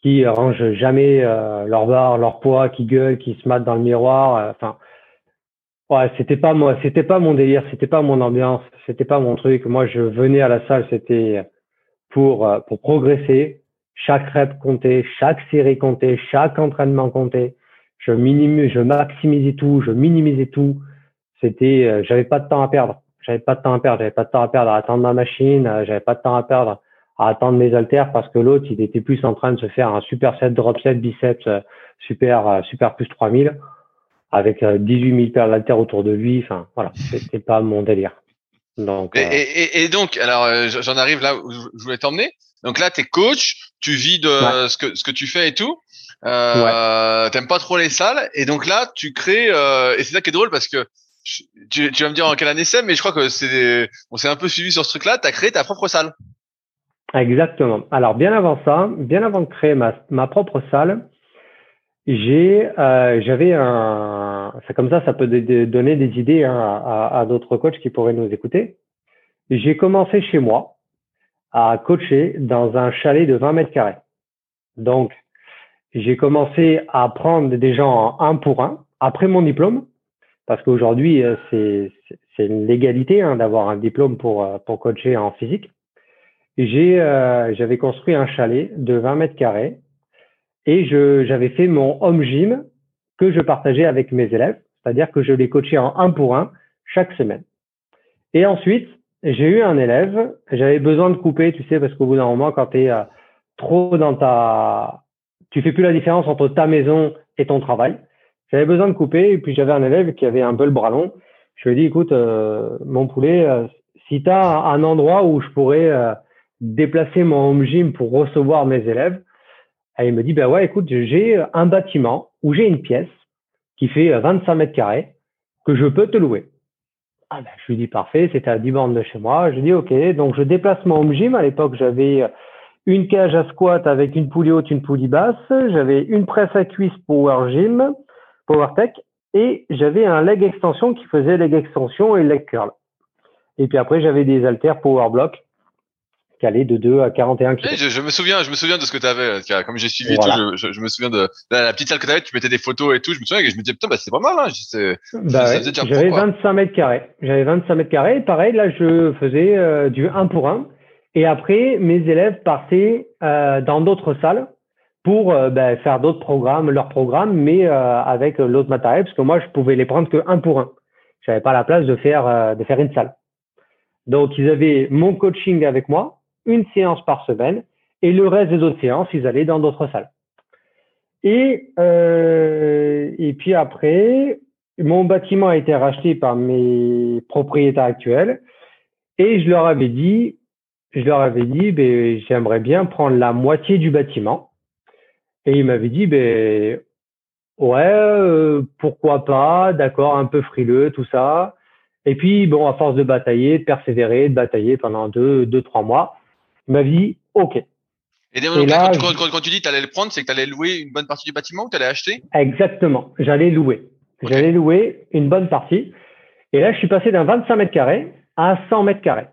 qui rangent jamais euh, leur barre, leur poids, qui gueulent, qui se matent dans le miroir. Enfin, ouais, c'était pas moi, c'était pas mon délire, c'était pas mon ambiance, c'était pas mon truc. Moi, je venais à la salle, c'était pour pour progresser. Chaque rep comptait, chaque série comptait, chaque entraînement comptait. Je minimisais, je maximisais tout, je minimisais tout. C'était, j'avais pas de temps à perdre j'avais pas de temps à perdre, j'avais pas de temps à perdre à attendre ma machine, euh, j'avais pas de temps à perdre à attendre mes haltères parce que l'autre, il était plus en train de se faire un super set drop set biceps euh, super euh, super plus 3000 avec 18 000 paires d'haltères autour de lui. Enfin, voilà, *laughs* c'était pas mon délire. Donc, et, et, donc, alors, j'en arrive là où je voulais t'emmener. Donc là, tu es coach, tu vis de ce, que, ce que tu fais et tout. Euh, T'aimes pas trop les salles. Et donc là, tu crées, euh, et c'est ça qui est drôle parce que tu, tu, vas me dire en quelle année c'est, mais je crois que c'est, on s'est un peu suivi sur ce truc-là. Tu as créé ta propre salle. Exactement. Alors, bien avant ça, bien avant de créer ma, ma propre salle, j'ai, euh, j'avais un, c'est comme ça, ça peut donner des idées hein, à, d'autres coachs qui pourraient nous écouter. J'ai commencé chez moi à coacher dans un chalet de 20 mètres carrés. Donc, j'ai commencé à prendre des gens en un pour un après mon diplôme parce qu'aujourd'hui, euh, c'est une légalité hein, d'avoir un diplôme pour, euh, pour coacher en physique. J'ai euh, J'avais construit un chalet de 20 mètres carrés et j'avais fait mon home gym que je partageais avec mes élèves, c'est-à-dire que je les coachais en un pour un chaque semaine. Et ensuite, j'ai eu un élève, j'avais besoin de couper, tu sais, parce qu'au bout d'un moment, quand tu es trop dans ta... Tu fais plus la différence entre ta maison et ton travail. J'avais besoin de couper et puis j'avais un élève qui avait un peu le bras long. Je lui ai dit, écoute, euh, mon poulet, euh, si tu as un endroit où je pourrais euh, déplacer mon home gym pour recevoir mes élèves, et il me dit, ben ouais, écoute, j'ai un bâtiment où j'ai une pièce qui fait 25 mètres carrés que je peux te louer. Ah ben, je lui dis, parfait, c'était à 10 bornes de chez moi. Je lui dis, OK, donc je déplace mon home gym. À l'époque, j'avais une cage à squat avec une poulie haute, une poulie basse. J'avais une presse à cuisse Power Gym PowerTech et j'avais un leg extension qui faisait leg extension et leg curl. Et puis après, j'avais des haltères PowerBlock qui de 2 à 41 kg. Je, me souviens, je me souviens de ce que tu avais. Comme j'ai suivi tout, je, me souviens de la, petite salle que tu avais, tu mettais des photos et tout. Je me souviens et je me disais, putain, bah, c'est pas mal. Hein. Bah j'avais 25 mètres carrés. J'avais 25 mètres carrés. Pareil, là, je faisais euh, du 1 pour 1. Et après, mes élèves partaient euh, dans d'autres salles pour euh, ben, faire d'autres programmes, leurs programmes, mais avec l'autre matériel, parce que moi, je pouvais les prendre que un pour un. Je n'avais pas la place de faire, de faire une salle. Donc, ils avaient mon coaching avec moi, une séance par semaine, et le reste des autres séances, ils allaient dans d'autres salles. Et, et puis après, mon bâtiment a été racheté par mes propriétaires actuels, et je leur avais dit, je leur avais dit, ben, j'aimerais bien prendre la moitié du bâtiment et il m'avait dit, ben, ouais, euh, pourquoi pas, d'accord, un peu frileux, tout ça. Et puis, bon, à force de batailler, de persévérer, de batailler pendant deux, deux, trois mois, il m'a dit, OK. Et, donc, là, quand, tu dis que tu allais le prendre, c'est que tu allais louer une bonne partie du bâtiment ou tu allais acheter? Exactement, j'allais louer. J'allais louer une bonne partie. Et là, je suis passé d'un 25 mètres carrés à 100 mètres carrés.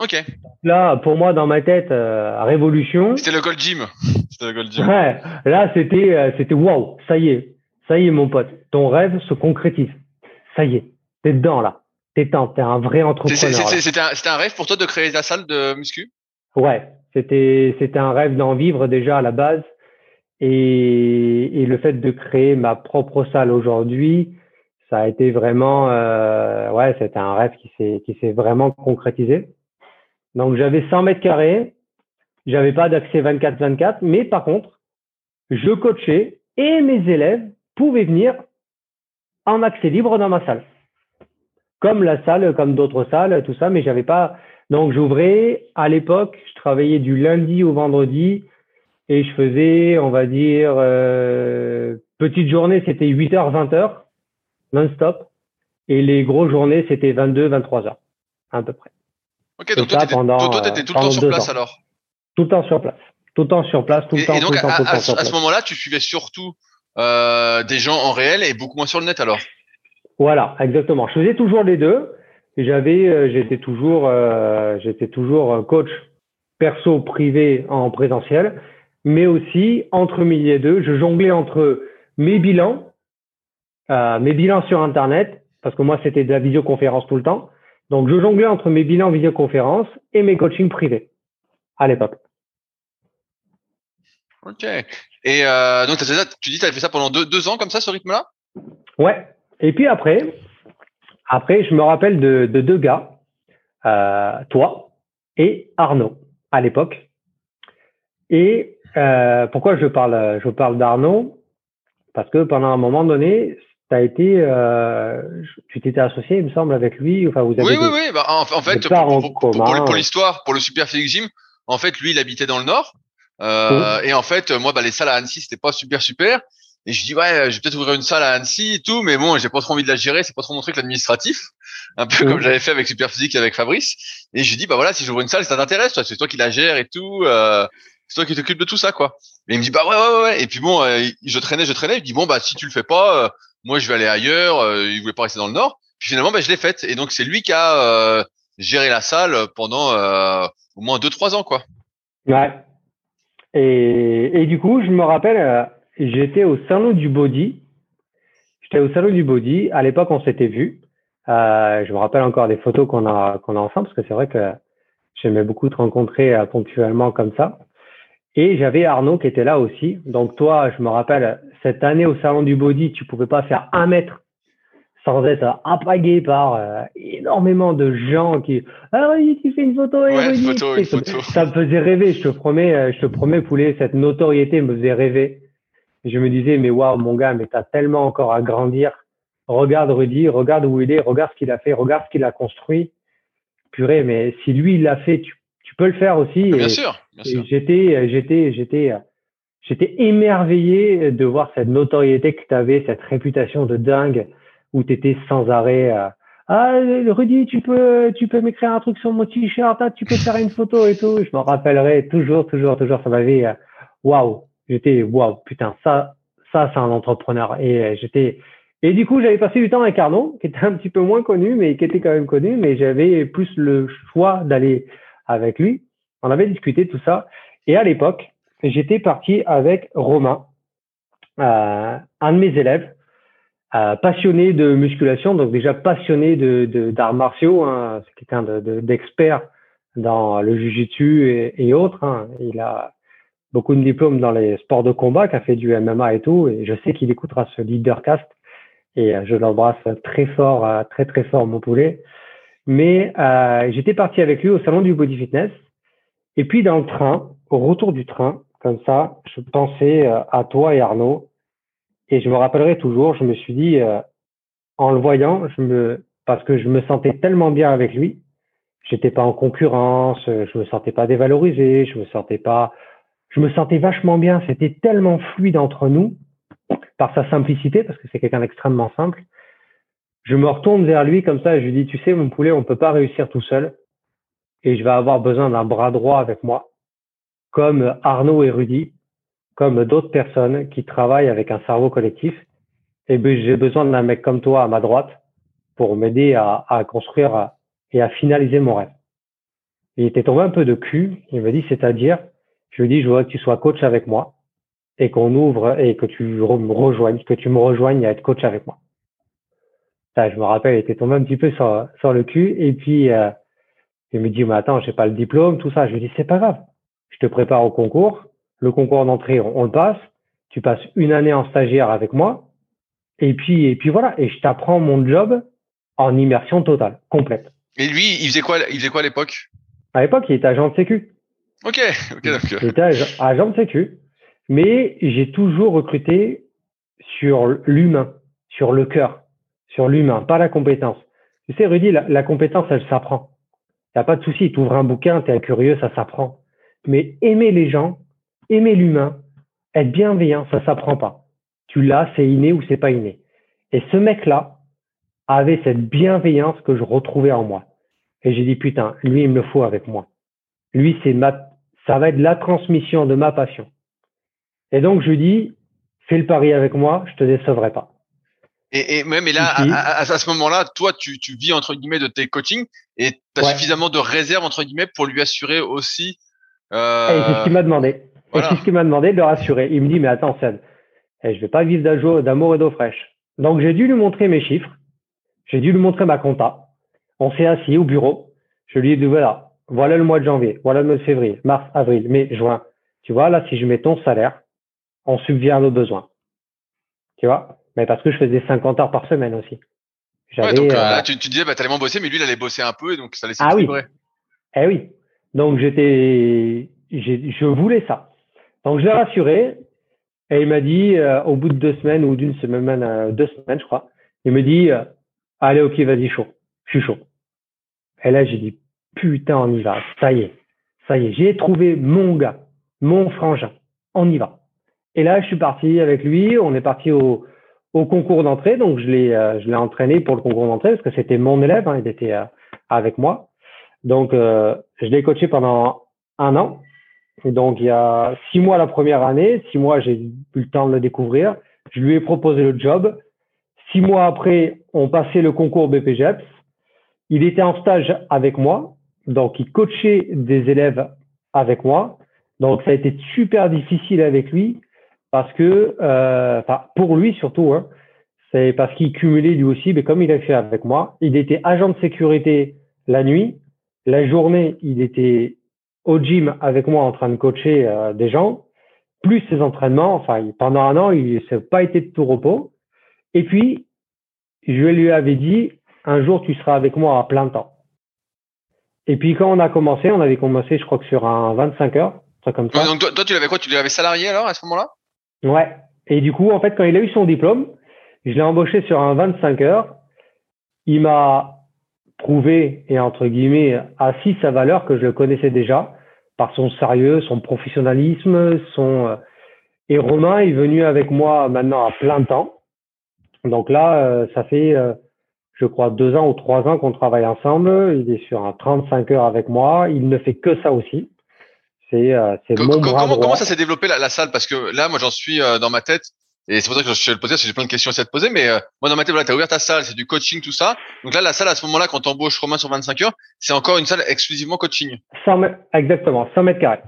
Ok. Là, pour moi, dans ma tête, euh, révolution. C'était le Gold Gym. *laughs* C'était le Gold Gym. Ouais. Là, c'était, euh, c'était waouh. Ça y est, ça y est, mon pote. Ton rêve se concrétise. Ça y est, t'es dedans là. T'es dedans. T'es un vrai entrepreneur. C'était un, un, rêve pour toi de créer ta salle de muscu? Ouais. C'était, un rêve d'en vivre déjà à la base. Et, et le fait de créer ma propre salle aujourd'hui, ça a été vraiment, euh, ouais, c'était un rêve qui s'est, qui s'est vraiment concrétisé. Donc j'avais 100 mètres carrés, j'avais pas d'accès 24-24, mais par contre, je coachais et mes élèves pouvaient venir en accès libre dans ma salle. Comme la salle, comme d'autres salles, tout ça, mais j'avais pas. Donc j'ouvrais à l'époque, je travaillais du lundi au vendredi et je faisais, on va dire, euh, petite journée, c'était 8h, 20h, non-stop. Et les grosses journées, c'était 22, 23 h à peu près. Ok, donc toi, tu étais, tout le temps sur place alors Tout le temps sur place. Tout le temps sur place, tout le temps. Et donc, à, à, ce moment-là, tu suivais surtout euh, des gens en réel et beaucoup moins sur le net alors? Voilà, exactement. Je faisais toujours les deux. J'avais, euh, j'étais toujours, euh, j'étais toujours coach perso privé en présentiel, mais aussi entre midi et deux, je jonglais entre mes bilans, euh, mes bilans sur Internet, parce que moi c'était de la visioconférence tout le temps, donc, je jonglais entre mes bilans visioconférence et mes coachings privés à l'époque. Ok. Et euh, donc, as tu dis que tu avais fait ça pendant deux, ans comme ça, ce rythme-là? Ouais. Et puis après, après, je me rappelle de, deux gars, euh, toi et Arnaud à l'époque. Et euh, pourquoi je parle, je parle d'Arnaud? Parce que pendant un moment donné, as été, euh, tu t'étais associé, il me semble, avec lui. Enfin, vous avez oui, oui, oui. Bah, en, fait, pour, l'histoire, pour le Super Phoenix Gym, en fait, lui, il habitait dans le Nord. Euh, Et en fait, moi, bah, les salles à Annecy, c'était pas super super. Et je dis ouais, je vais peut-être ouvrir une salle à Annecy et tout, mais bon, j'ai pas trop envie de la gérer, c'est pas trop mon truc l'administratif, un peu comme j'avais fait avec Superphysique et avec Fabrice. Et je dis bah voilà, si j'ouvre une salle, ça t'intéresse, toi, c'est toi qui la gères et tout, euh, c'est toi qui t'occupes de tout ça quoi. Et il me dit bah ouais ouais ouais. Et puis bon, euh, je traînais, je traînais, il me dit bon bah si tu le fais pas, euh, moi, je vais aller ailleurs. Euh, il voulait pas rester dans le Nord. Puis finalement, ben, je l'ai faite. Et donc, c'est lui qui a euh, géré la salle pendant euh, au moins deux, trois ans, quoi. Ouais. Et, et du coup, je me rappelle, j'étais au salon du body. J'étais au salon du body. À l'époque, on s'était vu. je me rappelle encore des photos qu'on a qu'on a ensemble parce que c'est vrai que j'aimais beaucoup te rencontrer ponctuellement comme ça. Et j'avais Arnaud qui était là aussi. Donc toi, je me rappelle, cette année au salon du body, tu pouvais pas faire un mètre sans être apagué par euh, énormément de gens qui ah oui tu fais une photo, ouais, photo, une photo. ça me faisait rêver je te promets euh, je te promets poulet cette notoriété me faisait rêver je me disais mais waouh mon gars mais t'as tellement encore à grandir regarde Rudy regarde où il est regarde ce qu'il a fait regarde ce qu'il a construit purée mais si lui il l'a fait tu, tu peux le faire aussi bien sûr, bien sûr. j'étais j'étais j'étais j'étais émerveillé de voir cette notoriété que tu avais, cette réputation de dingue où tu étais sans arrêt. Euh, ah, Rudy, tu peux, tu peux m'écrire un truc sur mon t-shirt, ah, tu peux faire une photo et tout. Je me rappellerai toujours, toujours, toujours. Ça m'avait, euh, waouh, j'étais, waouh, putain, ça, ça, c'est un entrepreneur. Et euh, j'étais, et du coup, j'avais passé du temps avec Arnaud, qui était un petit peu moins connu, mais qui était quand même connu, mais j'avais plus le choix d'aller avec lui. On avait discuté tout ça. Et à l'époque, j'étais parti avec Romain, euh, un de mes élèves, euh, passionné de musculation, donc déjà passionné de d'arts martiaux. Hein, c'est quelqu'un d'expert dans le jujitsu et, et autres. Hein. Il a beaucoup de diplômes dans les sports de combat, qui a fait du MMA et tout. Et je sais qu'il écoutera ce leadercast et euh, je l'embrasse très fort, euh, très très fort, mon poulet. Mais euh, j'étais parti avec lui au salon du body fitness. Et puis dans le train, au retour du train, comme ça, je pensais euh, à toi et Arnaud. Et je me rappellerai toujours, je me suis dit, euh, en le voyant, je me, parce que je me sentais tellement bien avec lui, j'étais pas en concurrence, je me sentais pas dévalorisé, je me sentais pas, je me sentais vachement bien. C'était tellement fluide entre nous, par sa simplicité, parce que c'est quelqu'un d'extrêmement simple. Je me retourne vers lui comme ça et je lui dis, tu sais, mon poulet, on peut pas réussir tout seul. Et je vais avoir besoin d'un bras droit avec moi comme Arnaud et Rudy, comme d'autres personnes qui travaillent avec un cerveau collectif. Et ben, j'ai besoin d'un mec comme toi à ma droite pour m'aider à, construire et à finaliser mon rêve. Il était tombé un peu de cul. Il me dit, c'est-à-dire, je lui dis, je voudrais que tu sois coach avec moi et qu'on ouvre et que tu me rejoignes, que tu me rejoignes à être coach avec moi. Ça, je me rappelle, il était tombé un petit peu sur, sur le cul. Et puis, euh, il me dit, mais attends, j'ai pas le diplôme, tout ça. Je lui dis, c'est pas grave. Je te prépare au concours. Le concours d'entrée, on, le passe. Tu passes une année en stagiaire avec moi. Et puis, et puis voilà. Et je t'apprends mon job en immersion totale, complète. Et lui, il faisait quoi, il faisait quoi à l'époque? À l'époque, il était agent de sécu. Ok, ok, d'accord. Il était agent de sécu. Mais j'ai toujours recruté sur l'humain, sur le cœur, sur l'humain, pas la compétence. Tu sais, Rudy, la, compétence, elle s'apprend. A pas de souci, tu ouvres un bouquin, tu es curieux, ça s'apprend. Mais aimer les gens, aimer l'humain, être bienveillant, ça s'apprend pas. Tu l'as, c'est inné ou c'est pas inné. Et ce mec-là avait cette bienveillance que je retrouvais en moi. Et j'ai dit, putain, lui, il me le faut avec moi. Lui, c'est ma, ça va être la transmission de ma passion. Et donc, je lui dis, fais le pari avec moi, je te décevrai pas. Et, et même, et là, à, ce moment-là, toi, tu, tu vis entre guillemets de tes coachings et tu as suffisamment de réserve entre guillemets pour lui assurer aussi. Euh... Et c'est ce qu'il m'a demandé. C'est ce qu'il m'a demandé de le rassurer. Il me dit, mais attends, Seb, eh, je vais pas vivre d'amour et d'eau fraîche. Donc, j'ai dû lui montrer mes chiffres. J'ai dû lui montrer ma compta. On s'est assis au bureau. Je lui ai dit, voilà, voilà le mois de janvier, voilà le mois de février, mars, avril, mai, juin. Tu vois, là, si je mets ton salaire, on subvient à nos besoins. Tu vois? Mais parce que je faisais 50 heures par semaine aussi. Ouais, donc euh, euh, là, tu, tu disais, bah, t'allais moins bosser, mais lui, il allait bosser un peu, donc ça laissait ah, oui. Eh oui. Donc j'étais, je voulais ça. Donc je l'ai rassuré, et il m'a dit, euh, au bout de deux semaines ou d'une semaine, deux semaines, je crois, il me dit, allez, ok, vas-y, chaud. Je suis chaud. Et là, j'ai dit, putain, on y va. Ça y est. Ça y est. J'ai trouvé mon gars, mon frangin. On y va. Et là, je suis parti avec lui. On est parti au, concours d'entrée. Donc, je l'ai, euh, je l'ai entraîné pour le concours d'entrée parce que c'était mon élève. Hein, il était euh, avec moi. Donc, euh, je l'ai coaché pendant un an. Et donc, il y a six mois la première année. Six mois, j'ai eu le temps de le découvrir. Je lui ai proposé le job. Six mois après, on passait le concours BPGEPS. Il était en stage avec moi. Donc, il coachait des élèves avec moi. Donc, ça a été super difficile avec lui parce que, euh, pour lui surtout, hein, c'est parce qu'il cumulait lui aussi, mais comme il a fait avec moi, il était agent de sécurité la nuit, la journée, il était au gym avec moi en train de coacher euh, des gens, plus ses entraînements. Enfin, pendant un an, il s'est pas été de tout repos. Et puis, je lui avais dit, un jour, tu seras avec moi à plein temps. Et puis, quand on a commencé, on avait commencé, je crois que sur un 25 heures, ça comme ça. donc, toi, toi, tu l'avais quoi? Tu l'avais salarié alors à ce moment-là? Ouais. Et du coup, en fait, quand il a eu son diplôme, je l'ai embauché sur un 25 heures. Il m'a prouvé et entre guillemets assis sa valeur que je le connaissais déjà par son sérieux, son professionnalisme, son euh, et Romain est venu avec moi maintenant à plein temps. Donc là, euh, ça fait, euh, je crois, deux ans ou trois ans qu'on travaille ensemble. Il est sur un 35 heures avec moi. Il ne fait que ça aussi. C'est euh, mon bras comment, comment ça s'est développé la, la, salle? Parce que là, moi, j'en suis euh, dans ma tête. Et c'est pour ça que je suis le poser, parce que j'ai plein de questions à te poser. Mais euh, moi, dans ma tête, voilà, tu as ouvert ta salle, c'est du coaching, tout ça. Donc là, la salle, à ce moment-là, quand tu embauches Romain sur 25 heures, c'est encore une salle exclusivement coaching. 100 mètres, exactement, 100 mètres carrés.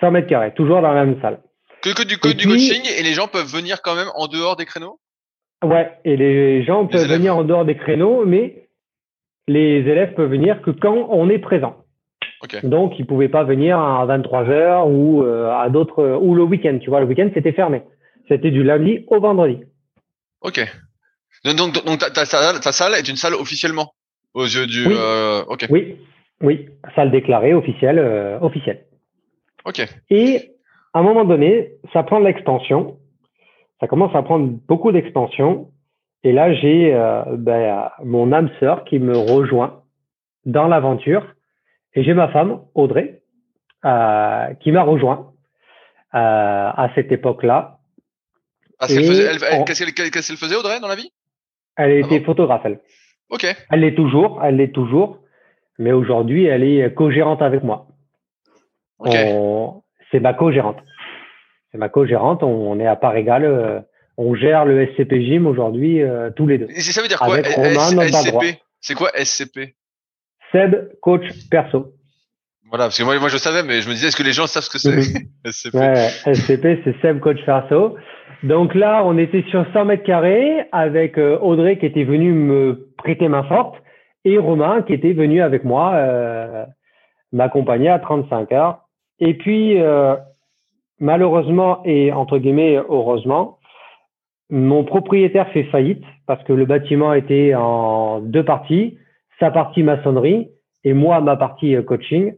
100 mètres carrés, toujours dans la même salle. Que, que du, du coaching et les gens peuvent venir quand même en dehors des créneaux? Ouais, et les gens peuvent venir en dehors des créneaux, mais les élèves peuvent venir que quand on est présent. Donc, ils pouvaient pas venir à 23 heures ou euh, à d'autres ou le week-end. Tu vois, le week-end c'était fermé. C'était du lundi au vendredi. Ok. Donc, donc, ta, salle est une salle officiellement? Aux yeux du. Oui. Euh, Oui, oui, salle déclarée officielle, euh, officielle. Ok. Et à un moment donné, ça prend de l'expansion. Ça commence à prendre beaucoup d'expansion. Et là, j'ai ben, mon âme sœur qui me rejoint dans l'aventure et j'ai ma femme, Audrey, euh, qui m'a rejoint euh, à cette époque-là. Ah, qu'est-ce qu'elle faisait, Audrey, dans la vie? Elle était photographe, elle. Ok. Elle l'est toujours, elle l'est toujours, mais aujourd'hui, elle est co-gérante avec moi. Ok. C'est ma co-gérante. C'est ma co-gérante, on, est à part égale. Euh, on gère le SCP Gym aujourd'hui euh, tous les deux. Et ça veut dire quoi SCP C'est quoi SCP Seb, coach perso. Voilà, parce que moi, moi je savais, mais je me disais, est-ce que les gens savent ce que c'est? *laughs* SCP Ouais, SCP, c'est Seb Coach Farso. Donc là, on était sur 100 mètres carrés avec euh, Audrey qui était venue me prêter main forte et Romain qui était venu avec moi euh, m'accompagner à 35 heures. Et puis, euh, malheureusement et entre guillemets heureusement, mon propriétaire fait faillite parce que le bâtiment était en deux parties, sa partie maçonnerie et moi ma partie euh, coaching.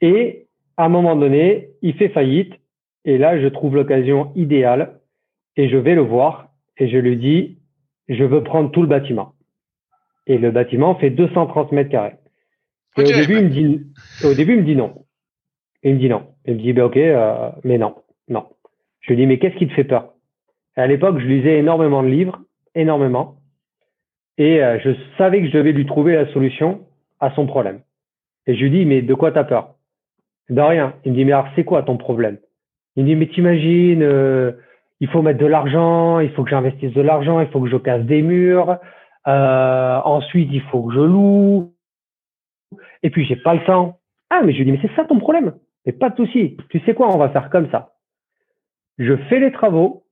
Et à un moment donné, il fait faillite et là je trouve l'occasion idéale et je vais le voir et je lui dis je veux prendre tout le bâtiment. Et le bâtiment fait 230 mètres carrés. Et au début, il me dit, au début, il me dit non. Il me dit non. Il me dit, ben, ok, euh, mais non, non. Je lui dis, mais qu'est-ce qui te fait peur? À l'époque, je lisais énormément de livres, énormément. Et euh, je savais que je devais lui trouver la solution à son problème. Et je lui dis, mais de quoi t'as peur? De rien. Il me dit, mais alors, c'est quoi ton problème? Il me dit, mais t'imagines, euh, il faut mettre de l'argent, il faut que j'investisse de l'argent, il faut que je casse des murs. ensuite, il faut que je loue. Et puis, j'ai pas le temps. Ah, mais je lui dis, mais c'est ça ton problème? Mais pas de souci. Tu sais quoi, on va faire comme ça. Je fais les travaux,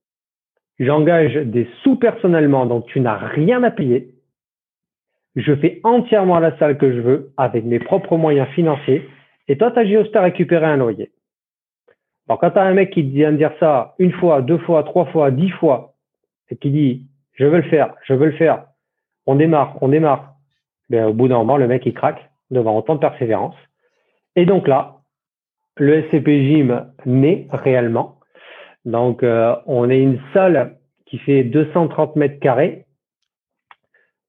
j'engage des sous personnellement, donc tu n'as rien à payer. Je fais entièrement la salle que je veux avec mes propres moyens financiers. Et toi, tu as juste à récupérer un loyer. Alors, quand tu as un mec qui vient de dire ça une fois, deux fois, trois fois, dix fois, et qui dit, je veux le faire, je veux le faire, on démarre, on démarre, ben, au bout d'un moment, le mec, il craque devant autant de persévérance. Et donc là, le SCP Gym naît réellement. Donc, euh, on est une salle qui fait 230 mètres carrés,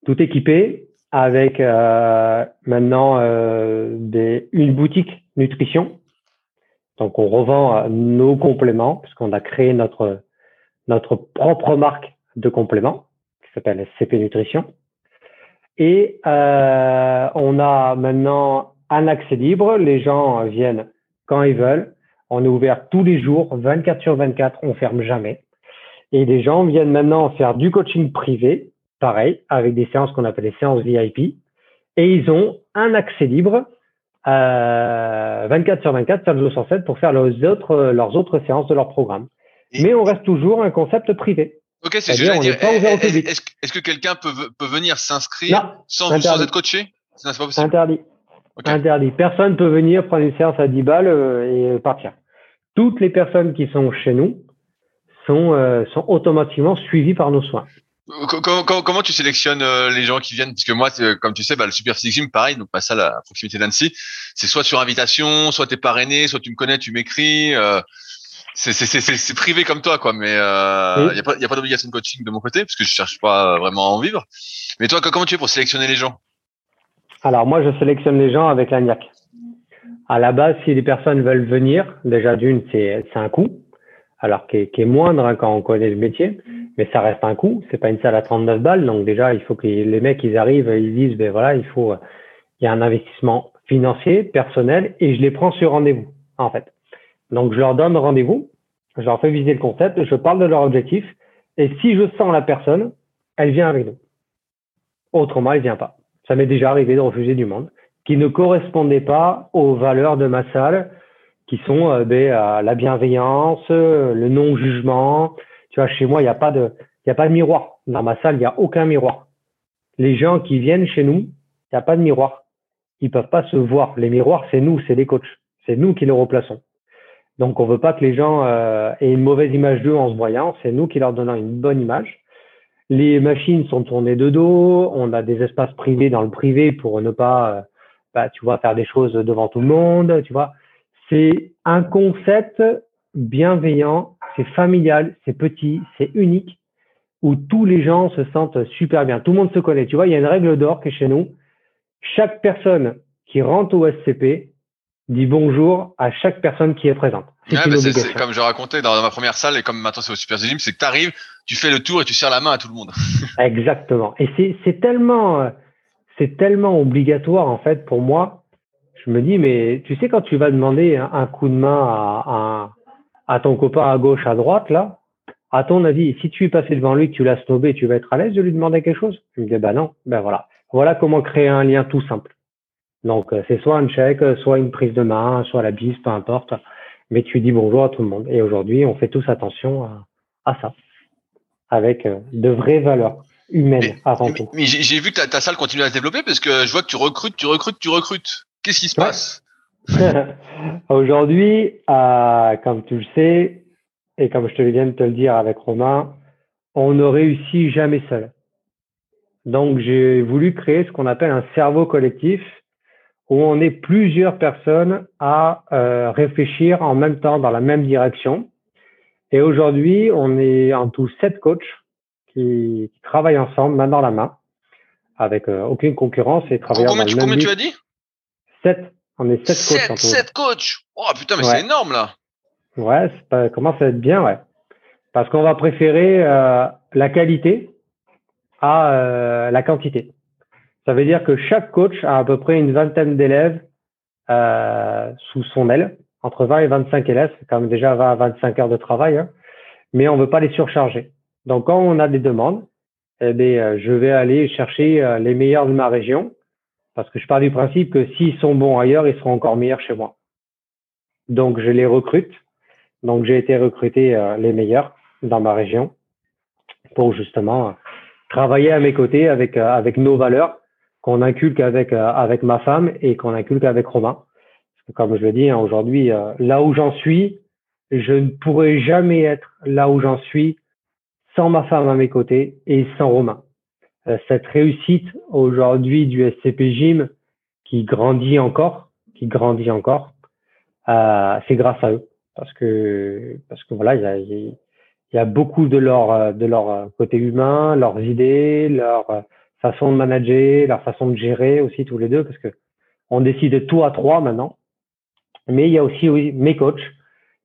tout équipé, avec euh, maintenant euh, des, une boutique nutrition. Donc, on revend nos compléments, puisqu'on a créé notre, notre propre marque de compléments, qui s'appelle SCP Nutrition. Et on a maintenant un accès libre. Les gens viennent quand ils veulent. On est ouvert tous les jours, 24 sur 24, on ferme jamais. Et les gens viennent maintenant faire du coaching privé, pareil, avec des séances qu'on appelle les séances VIP. Et ils ont un accès libre, euh, 24 sur 24, 7 jours sur 7, pour faire leurs autres, leurs autres séances de leur programme. Mais on reste toujours un concept privé. Ok, c'est ce que je dire. Est-ce que quelqu'un peut, peut venir s'inscrire sans, sans être coaché? C'est pas possible. Interdit. Interdit. Personne peut venir prendre une séance à 10 balles euh, et partir. Toutes les personnes qui sont chez nous sont, euh, sont automatiquement suivies par nos soins. Comment, comment, tu sélectionnes euh, les gens qui viennent? Parce que moi, comme tu sais, bah, le Super Physique Gym, pareil, donc pas ça la proximité d'Annecy, c'est soit sur invitation, soit tu es parrainé, soit tu me connais, tu m'écris. Euh, c'est privé comme toi, quoi. Mais il euh, n'y a pas, pas d'obligation de coaching de mon côté, parce que je cherche pas vraiment à en vivre. Mais toi, comment tu fais pour sélectionner les gens? Alors moi, je sélectionne les gens avec l'ANIAC. À la base, si les personnes veulent venir, déjà d'une, c'est un coût, alors qui est, moindre hein, quand on connaît le métier, mais ça reste un coût. C'est pas une salle à 39 balles, donc déjà, il faut que les mecs ils arrivent, ils disent, ben voilà, il faut, il y a un investissement financier, personnel, et je les prends sur rendez-vous, en fait. Donc je leur donne rendez-vous, je leur fais viser le concept, je parle de leur objectif, et si je sens la personne, elle vient avec nous. Autrement, elle vient pas ça m'est déjà arrivé de refuser du monde, qui ne correspondait pas aux valeurs de ma salle, qui sont euh, ben, la bienveillance, le non-jugement. Tu vois, chez moi, il n'y a pas de, il a pas de miroir. Dans ma salle, il n'y a aucun miroir. Les gens qui viennent chez nous, il n'y a pas de miroir. Ils peuvent pas se voir. Les miroirs, c'est nous, c'est les coachs. C'est nous qui les replaçons. Donc, on veut pas que les gens euh, aient une mauvaise image d'eux en se voyant. C'est nous qui leur donnons une bonne image. Les machines sont tournées de dos. On a des espaces privés dans le privé pour ne pas, euh, bah, tu vois, faire des choses devant tout le monde. Tu vois, c'est un concept bienveillant, c'est familial, c'est petit, c'est unique, où tous les gens se sentent super bien. Tout le monde se connaît. Tu vois, il y a une règle d'or qui est chez nous. Chaque personne qui rentre au SCP dit bonjour à chaque personne qui est présente. C'est comme je racontais dans, ma première salle et comme maintenant c'est au Super Gym, c'est que tu arrives, tu fais le tour et tu serres la main à tout le monde. *laughs* Exactement. Et c'est tellement, c'est tellement obligatoire en fait pour moi. Je me dis, mais tu sais quand tu vas demander un, coup de main à, à, à, ton copain à gauche, à droite là, à ton avis, si tu es passé devant lui, que tu l'as snobé, tu vas être à l'aise de lui demander quelque chose? Je me dis, bah non, ben voilà. Voilà comment créer un lien tout simple. Donc, euh, c'est soit un check, soit une prise de main, soit la bise, peu importe. Mais tu dis bonjour à tout le monde. Et aujourd'hui, on fait tous attention à, ça, avec euh, de vraies valeurs humaines avant tout. Mais j'ai vu que ta, salle continue à se développer parce que je vois que tu recrutes, tu recrutes, tu recrutes. Qu'est-ce qui se passe? *laughs* Aujourd'hui, comme tu le sais, et comme je te viens de te le dire avec Romain, on ne réussit jamais seul. Donc, j'ai voulu créer ce qu'on appelle un cerveau collectif où on est plusieurs personnes à euh, réfléchir en même temps dans la même direction. Et aujourd'hui, on est en tout sept coachs qui, travaillent ensemble, main dans la main, avec euh, aucune concurrence et travaillant combien, dans le Combien tu as dit? Sept. On est sept, coachs. En sept coachs Oh putain, mais c'est énorme là Ouais, ça commence à être bien, ouais. Parce qu'on va préférer euh, la qualité à la quantité. Ça veut dire que chaque coach a à peu près une vingtaine d'élèves euh, sous son aile, entre 20 et 25 élèves, c'est quand même déjà 20 à 25 heures de travail, hein, mais on ne veut pas les surcharger. Donc quand on a des demandes, eh bien, euh, je vais aller chercher euh, les meilleurs de ma région, parce que je pars du principe que s'ils sont bons ailleurs, ils seront encore meilleurs chez moi. Donc je les recrute. Donc j'ai été recruter euh, les meilleurs dans ma région pour justement travailler à mes côtés avec avec nos valeurs qu'on inculque avec euh, avec ma femme et qu'on inculque avec Romain. comme je le dis, hein, aujourd'hui, euh, là où j'en suis, je ne pourrais jamais être là où j'en suis sans ma femme à mes côtés et sans Romain. Euh, cette réussite aujourd'hui du SCP Gym qui grandit encore, qui grandit encore, c'est grâce à eux parce que parce que voilà, il y a, y a beaucoup de leur de leur côté humain, leurs idées, leurs façon de manager, leur façon de gérer aussi tous les deux, parce que on décide tout à trois maintenant. Mais il y a aussi oui, mes coachs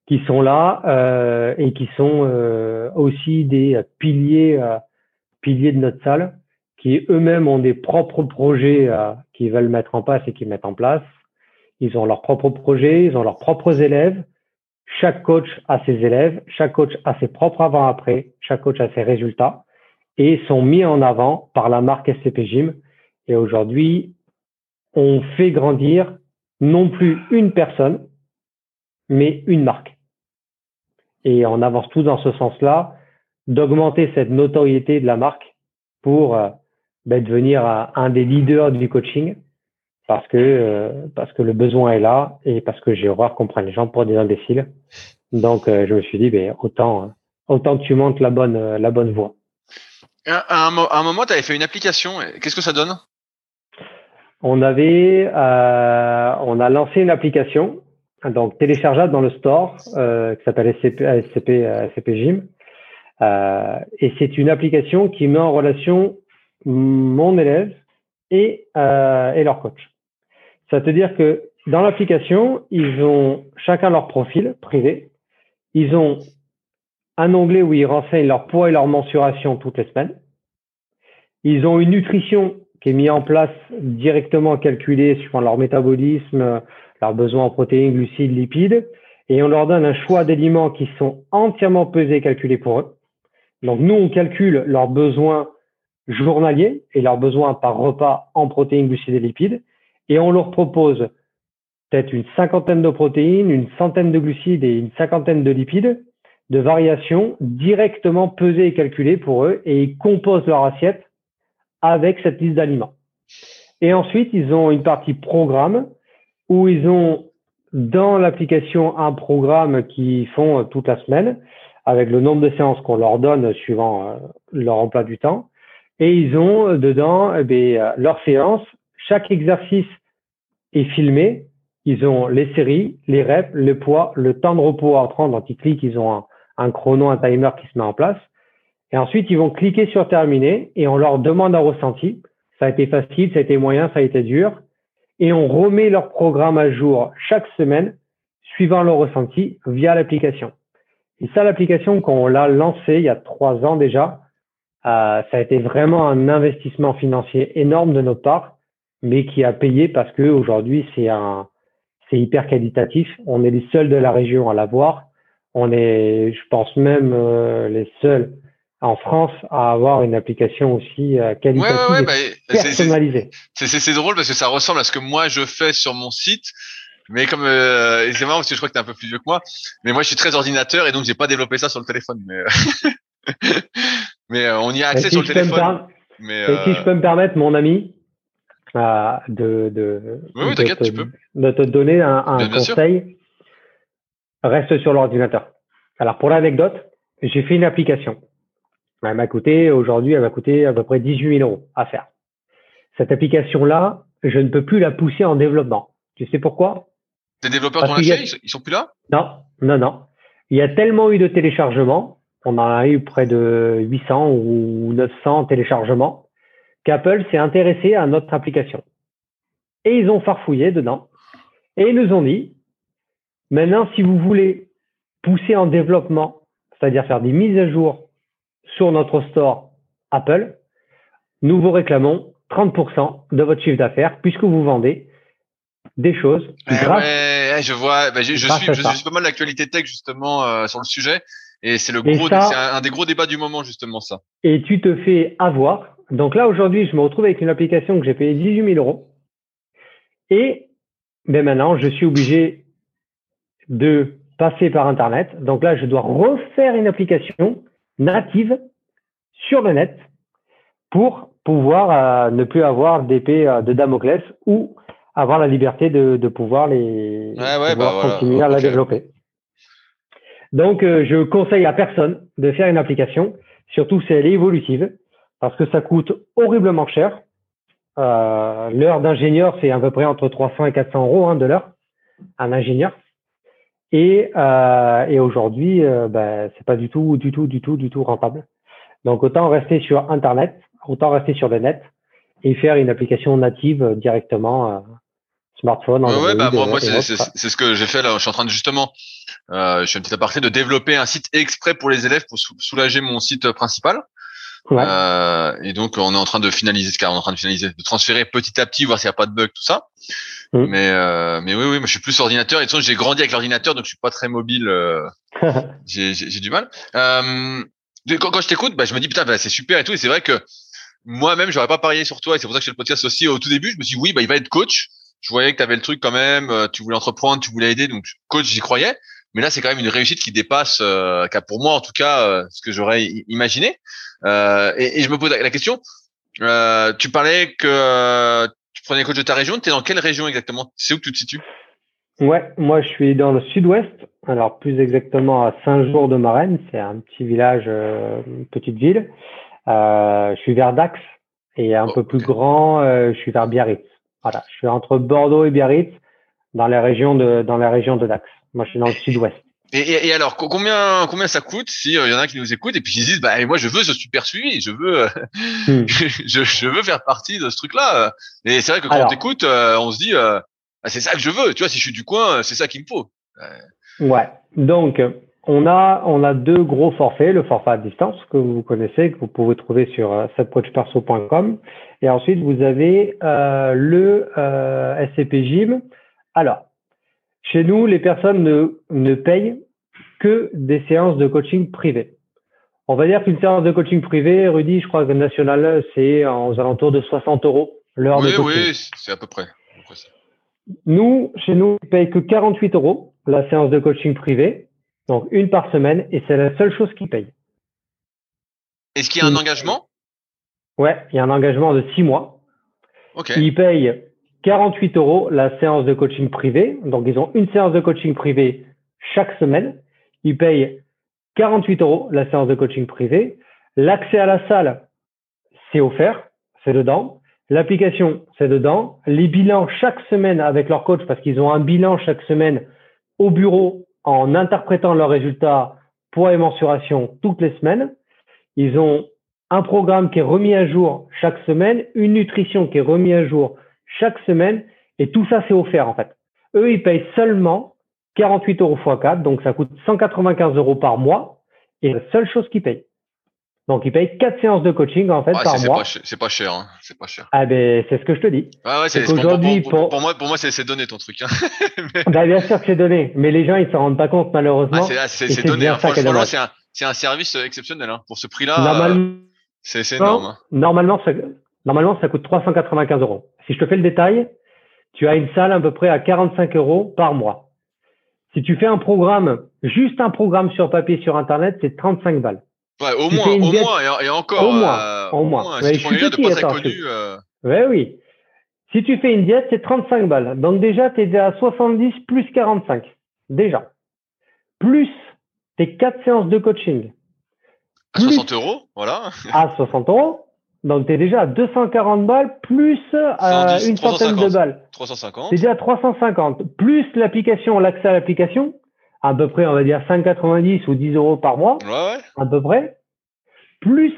qui sont là euh, et qui sont euh, aussi des piliers, euh, piliers de notre salle, qui eux-mêmes ont des propres projets euh, qu'ils veulent mettre en place et qui mettent en place. Ils ont leurs propres projets, ils ont leurs propres élèves. Chaque coach a ses élèves, chaque coach a ses propres avant-après, chaque coach a ses résultats et sont mis en avant par la marque SCP Gym. Et aujourd'hui, on fait grandir non plus une personne, mais une marque. Et on avance tout dans ce sens-là, d'augmenter cette notoriété de la marque pour euh, ben, devenir un des leaders du coaching, parce que euh, parce que le besoin est là et parce que j'ai horreur qu'on prenne les gens pour des imbéciles. Donc euh, je me suis dit, ben, autant autant que tu montes la bonne la bonne voie. À un, moment, tu avais fait une application. Qu'est-ce que ça donne? On avait, euh, on a lancé une application, donc téléchargeable dans le store, euh, qui s'appelle SCP, SCP, Gym. Euh, et c'est une application qui met en relation mon élève et, et leur coach. Ça veut dire que dans l'application, ils ont chacun leur profil privé. Ils ont un onglet où ils renseignent leur poids et leur mensuration toutes les semaines. Ils ont une nutrition qui est mise en place directement calculée suivant leur métabolisme, leurs besoins en protéines, glucides, lipides. Et on leur donne un choix d'aliments qui sont entièrement pesés et calculés pour eux. Donc nous, on calcule leurs besoins journaliers et leurs besoins par repas en protéines, glucides et lipides. Et on leur propose peut-être une cinquantaine de protéines, une centaine de glucides et une cinquantaine de lipides de variations directement pesées et calculées pour eux et ils composent leur assiette avec cette liste d'aliments. Et ensuite, ils ont une partie programme où ils ont dans l'application un programme qu'ils font euh, toute la semaine avec le nombre de séances qu'on leur donne suivant euh, leur emploi du temps. Et ils ont euh, dedans eh leurs séances. Chaque exercice est filmé. Ils ont les séries, les reps, le poids, le temps de repos à prendre. Donc, ils ils ont un, un chrono, un timer qui se met en place. Et ensuite, ils vont cliquer sur terminer et on leur demande un ressenti. Ça a été facile, ça a été moyen, ça a été dur. Et on remet leur programme à jour chaque semaine, suivant leur ressenti, via l'application. Et ça, l'application, quand on l'a lancée il y a trois ans déjà, euh, ça a été vraiment un investissement financier énorme de notre part, mais qui a payé parce que aujourd'hui c'est un, c'est hyper qualitatif. On est les seuls de la région à l'avoir. On est, je pense même, euh, les seuls en France à avoir une application aussi euh, qualitative ouais, ouais, bah, personnalisée. C'est drôle parce que ça ressemble à ce que moi je fais sur mon site. Mais comme euh, c'est marrant parce que je crois que tu es un peu plus vieux que moi, mais moi je suis très ordinateur et donc j'ai pas développé ça sur le téléphone. Mais, euh, *laughs* mais on y a accès sur le téléphone. Mais, si je peux me permettre, mon ami, de, de, oui, de, te, tu peux. de te donner un, un conseil, reste sur l'ordinateur. Alors pour l'anecdote, j'ai fait une application. Elle m'a coûté, aujourd'hui, elle va coûter à peu près 18 000 euros à faire. Cette application-là, je ne peux plus la pousser en développement. Tu sais pourquoi? Les développeurs t'ont lâché Ils sont plus là? Non, non, non. Il y a tellement eu de téléchargements, on en a eu près de 800 ou 900 téléchargements, qu'Apple s'est intéressé à notre application. Et ils ont farfouillé dedans. Et ils nous ont dit, maintenant, si vous voulez pousser en développement, c'est-à-dire faire des mises à jour sur notre store Apple, nous vous réclamons 30% de votre chiffre d'affaires puisque vous vendez des choses. ouais, je vois, bah, je, suis, je suis pas mal l'actualité tech justement euh, sur le sujet et c'est le gros, c'est un, des gros débats du moment justement ça. Et tu te fais avoir. Donc là aujourd'hui, je me retrouve avec une application que j'ai payé 18 000 euros et ben maintenant je suis obligé de passer par Internet. Donc là, je dois refaire une application native sur le net pour pouvoir euh, ne plus avoir d'épée euh, de Damoclès ou avoir la liberté de, de pouvoir les bah continuer à la développer. Donc, euh, je conseille à personne de faire une application, surtout si elle est évolutive, parce que ça coûte horriblement cher. l'heure d'ingénieur, c'est à peu près entre 300 et 400 euros hein, de l'heure, un ingénieur. Et, euh, et aujourd'hui, euh, ben, c'est pas du tout, du tout, du tout, du tout rentable. Donc autant rester sur Internet, autant rester sur le net et faire une application native directement euh, smartphone. Ouais, ouais bah, moi, moi c'est ce que j'ai fait là. Je suis en train de justement, euh, je suis un petit aparté de développer un site exprès pour les élèves pour soulager mon site principal. Ouais. Euh, et donc on est en train de finaliser ce cas, on est en train de finaliser, de transférer petit à petit, voir s'il n'y a pas de bug, tout ça. Mm. Mais euh, mais oui oui, moi je suis plus ordinateur et de toute façon j'ai grandi avec l'ordinateur donc je suis pas très mobile. Euh, *laughs* j'ai du mal. Euh, quand, quand, je t'écoute, bah, je me dis putain bah, c'est super et tout et c'est vrai que moi-même j'aurais pas parié sur toi et c'est pour ça que j'ai le podcast aussi au tout début. Je me suis dit oui bah il va être coach. Je voyais que tu avais le truc quand même, euh, tu voulais entreprendre, tu voulais aider donc coach j'y croyais. Mais là c'est quand même une réussite qui dépasse, euh, pour moi en tout cas, euh, ce que j'aurais imaginé. Et, et, je me pose la question. tu parlais que prenez coach de ta région. Tu es dans quelle région exactement? C'est où que tu te situes? Ouais, moi je suis dans le sud-ouest, alors plus exactement à Saint-Jour-de-Marenne, c'est un petit village, euh, une petite ville. Euh, je suis vers Dax et un oh, peu plus grand, euh, je suis vers Biarritz. Voilà, je suis entre Bordeaux et Biarritz, dans la région de dans la région de Dax. Moi je suis dans le sud-ouest. Et, et, alors, combien combien ça coûte si il y en a qui nous écoutent et puis ils disent bah moi je veux ce super suivi, je veux hmm. *laughs* je, je, veux faire partie de ce truc-là. Et c'est vrai que quand on t'écoute, on se dit ah, c'est ça que je veux. Tu vois, si je suis du coin, c'est ça qu'il me faut. Ouais. Donc on a on a deux gros forfaits, le forfait à distance que vous connaissez que vous pouvez trouver sur subcoachperso.com et ensuite vous avez euh, le euh, SCP Gym. Alors chez nous, les personnes ne, ne payent que des séances de coaching privées. On va dire qu'une séance de coaching privé, Rudy, je crois que national, c'est aux alentours de 60 euros l'heure de coaching. Oui, c'est à peu près. Nous, chez nous, on paye que 48 euros la séance de coaching privé, donc une par semaine, et c'est la seule chose qu'ils payent. Est-ce qu'il y a un engagement? Ouais, il y a un engagement de 6 mois. Ils payent 48 euros la séance de coaching privé. Donc, ils ont une séance de coaching privé chaque semaine. Ils payent 48 euros la séance de coaching privé. L'accès à la salle, c'est offert, c'est dedans. L'application, c'est dedans. Les bilans chaque semaine avec leur coach, parce qu'ils ont un bilan chaque semaine au bureau en interprétant leurs résultats, poids et mensuration toutes les semaines. Ils ont un programme qui est remis à jour chaque semaine, une nutrition qui est remise à jour chaque semaine et tout ça c'est offert en fait. Eux ils payent seulement 48 euros x 4 donc ça coûte 195 euros par mois et la seule chose qu'ils payent. Donc ils payent quatre séances de coaching en fait par mois. C'est pas cher, hein. c'est pas cher. Ah ben c'est ce que je te dis. Ah ouais, c'est pour, pour, moi pour moi c'est donné ton truc. Hein. *laughs* bah, bien sûr que c'est donné, mais les gens ils s'en rendent pas compte malheureusement. Ah, c'est donné. Hein. Franchement c'est un c'est un service exceptionnel. Hein. Pour ce prix-là, Normalement, c'est c'est énorme. hein. normalement, normalement, ça coûte 395 euros. Si je te fais le détail, tu as une salle à peu près à 45 euros par mois. Si tu fais un programme, juste un programme sur papier sur Internet, c'est 35 balles. Ouais, au Tu moins, au diète- moins, et, encore. Au moins, euh, au moins. Si je suis de pas attends, connu, euh, Ouais, oui. Si tu fais une diète, c'est 35 balles. Donc déjà, tu es à 70 plus 45. Déjà. Plus tes quatre séances de coaching à plus- 60 euros, voilà. à 60 euros. Donc tu es déjà à 240 balles plus euh, 110, une centaine de 350. balles. 350. C'est déjà à 350. Plus l'application, l'accès à l'application, à peu près, on va dire 5,90 ou 10 euros par mois, Ouais, ouais. à peu près. Plus,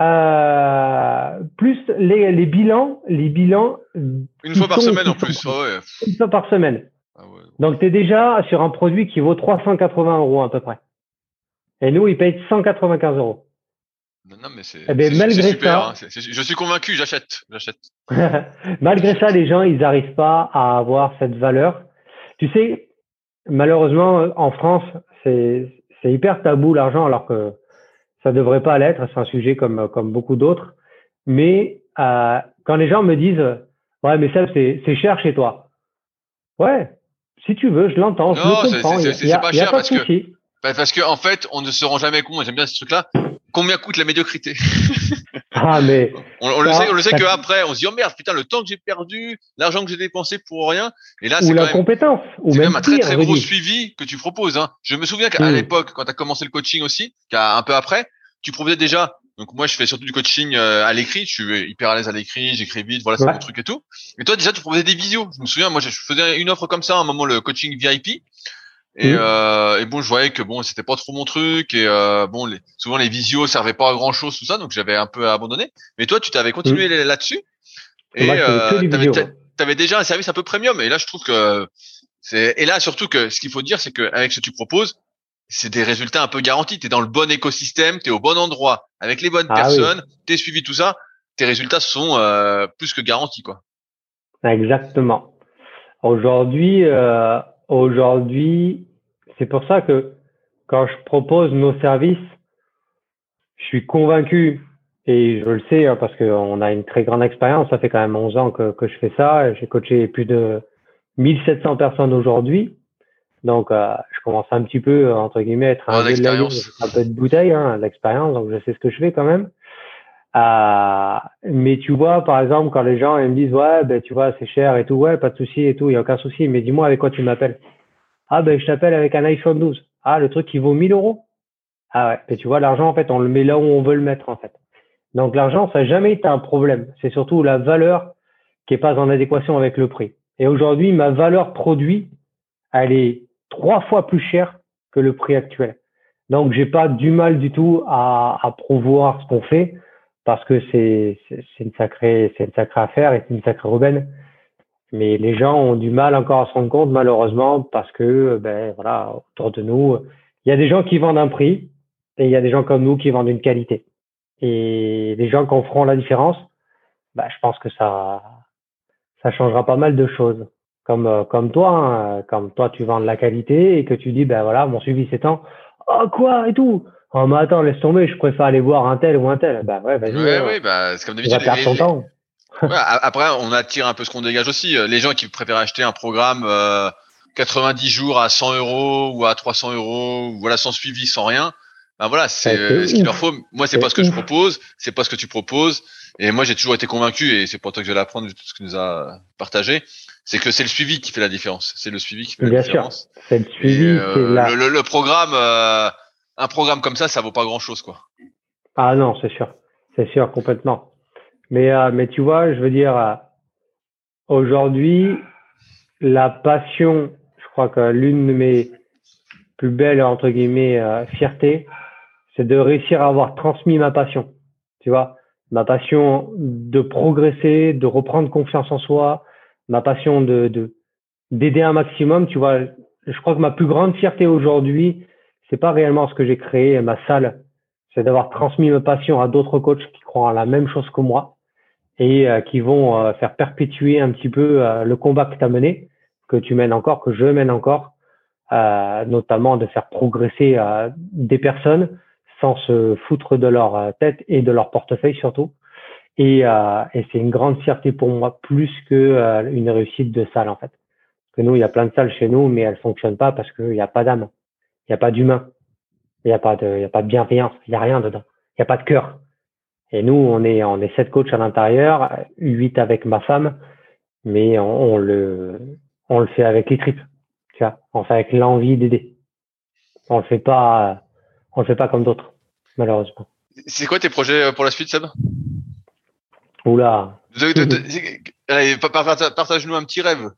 euh, plus les, les bilans, les bilans Une fois par sont- semaine en plus. ouais. une fois par semaine. Ah. Donc tu es déjà sur un produit qui vaut 380 euros à peu près. Et nous, ils payent 195 euros. Non, non, mais c'est Eh c'est- malgré super. ça- hein. Je suis convaincu, j'achète. J'achète. *laughs* Malgré ça, les gens, ils n'arrivent pas à avoir cette valeur. Tu sais, malheureusement, en France, c'est hyper tabou l'argent, alors que ça devrait pas l'être. C'est un sujet comme comme beaucoup d'autres. Mais euh, quand les gens me disent, ouais, mais ça, c'est cher chez toi. Ouais, si tu veux, je l'entends, je Non, le c'est- comprends. c'est- y a, pas il y a cher pas parce que- parce que en fait, on ne se rend jamais compte. J'aime bien ce truc-là. Combien coûte la médiocrité *laughs* Ah, mais On, on le sait, on le sait ça- que après, on se dit oh merde, putain, le temps que j'ai perdu, l'argent que j'ai dépensé pour rien. Et là, ou c'est la même, compétence, ou même même un très très gros suivi que tu proposes. Hein. Je me souviens qu'à Mm. l'époque, quand tu as commencé le coaching aussi, qu'à un peu après, tu proposais déjà. Donc moi, je fais surtout du coaching euh, à l'écrit. Je suis hyper à l'aise à l'écrit, j'écris vite, voilà, c'est Ouais. mon truc et tout. Et toi, déjà, tu proposais des visios. Je me souviens, moi, je je faisais une offre comme ça à un moment, le coaching VIP. Et, Mhm. euh, et bon, je voyais que bon, c'était pas trop mon truc. Et euh, bon, les, souvent les visios servaient pas à grand chose, tout ça. Donc j'avais un peu abandonné. Mais toi, tu t'avais continué là-dessus. Et que euh, t'avais, déjà un service un peu premium. Et là, je trouve que c'est. Et là, surtout que ce qu'il faut dire, c'est que avec ce que tu proposes, c'est des résultats un peu garantis. T'es dans le bon écosystème, t'es au bon endroit, avec les bonnes Ah oui. personnes, t'es suivi tout ça. Tes résultats sont euh, plus que garantis, quoi. Exactement. Aujourd'hui, euh, aujourd'hui, c'est pour ça que quand je propose nos services, je suis convaincu, et je le sais hein, parce qu'on a une très grande expérience, ça fait quand même 11 ans que, que je fais ça, j'ai coaché plus de 1700 personnes aujourd'hui, donc euh, je commence un petit peu, entre guillemets, à être un de la peu de bouteille, hein, l'expérience, donc je sais ce que je fais quand même. Euh, mais tu vois, par exemple, quand les gens ils me disent ouais, ben tu vois, c'est cher et tout, ouais, pas de souci et tout, il y a aucun souci. Mais dis-moi avec quoi tu m'appelles Ah ben je t'appelle avec un iPhone 12. Ah le truc qui vaut 1000 euros. Ah ouais. Et tu vois, l'argent en fait, on le met là où on veut le mettre en fait. Donc l'argent, ça n'a jamais été un problème. C'est surtout la valeur qui est pas en adéquation avec le prix. Et aujourd'hui, ma valeur produit, elle est trois fois plus chère que le prix actuel. Donc j'ai pas du mal du tout à, à ce qu'on fait parce que c'est une sacrée c'est une sacrée affaire et c'est une sacrée rebelle. Mais les gens ont du mal encore à se rendre compte malheureusement parce que ben voilà autour de nous il y a des gens qui vendent un prix et il y a des gens comme nous qui vendent une qualité. Et les gens qui en feront la différence, bah, je pense que ça ça changera pas mal de choses. Comme euh, comme toi, hein, comme toi tu vends de la qualité et que tu dis ben voilà mon suivi s'étend. Oh quoi et tout? Oh mais attends laisse tomber, je préfère aller voir un tel ou un tel. Bah ouais vas-y. Ouais, euh, ouais, bah, c'est comme tu vas d'habitude. perdre ton temps. Ouais, après, on attire un peu ce qu'on dégage aussi. Euh, Les gens qui préfèrent acheter un programme euh, 90 jours à 100 euros ou à 300 euros, voilà, sans suivi, sans rien. Ben voilà, c'est euh, ce qu'il leur faut. Moi, c'est pas ce que je propose, c'est pas ce que tu proposes. Et moi, j'ai toujours été convaincu, et c'est pour toi que je vais l'apprendre de tout ce que nous a partagé, c'est que c'est le suivi qui fait la différence. C'est le suivi qui fait la Bien sûr. différence. C'est le Et, suivi, euh, la. le, le- le programme, euh, un programme comme ça, ça vaut pas grand chose, quoi. Ah non, c'est sûr, c'est sûr complètement. Mais euh, mais tu vois, je veux dire, euh, aujourd'hui, la passion, je crois que l'une de mes plus belles entre guillemets euh, fiertés, c'est de réussir à avoir transmis ma passion. Tu vois, ma passion de progresser, de reprendre confiance en soi, ma passion de de d'aider un maximum. Tu vois, je crois que ma plus grande fierté aujourd'hui, c'est pas réellement ce que j'ai créé, ma salle, c'est d'avoir transmis ma passion à d'autres coachs qui croient en la même chose que moi et euh, qui vont euh, faire perpétuer un petit peu euh, le combat que tu as mené, que tu mènes encore, que je mène encore, notamment de faire progresser des personnes sans se foutre de leur tête et de leur portefeuille surtout. Et, et c'est une grande fierté pour moi, plus que une réussite de salle en fait. Que nous, il y a plein de salles chez nous, mais elles fonctionnent pas parce qu'il n'y a pas d'âme, il n'y a pas d'humain, il n'y a pas de, y a pas de bienveillance, il n'y a rien dedans, il n'y a pas de cœur. Et nous, on est, on est sept coachs à l'intérieur, huit avec ma femme, mais on, on, le, on le fait avec les tripes. Tu vois, on fait avec l'envie d'aider. On le fait pas, on le fait pas comme d'autres, malheureusement. C'est quoi tes projets euh, pour la suite, Seb? Oula. *laughs* Allez, partage-nous un petit rêve.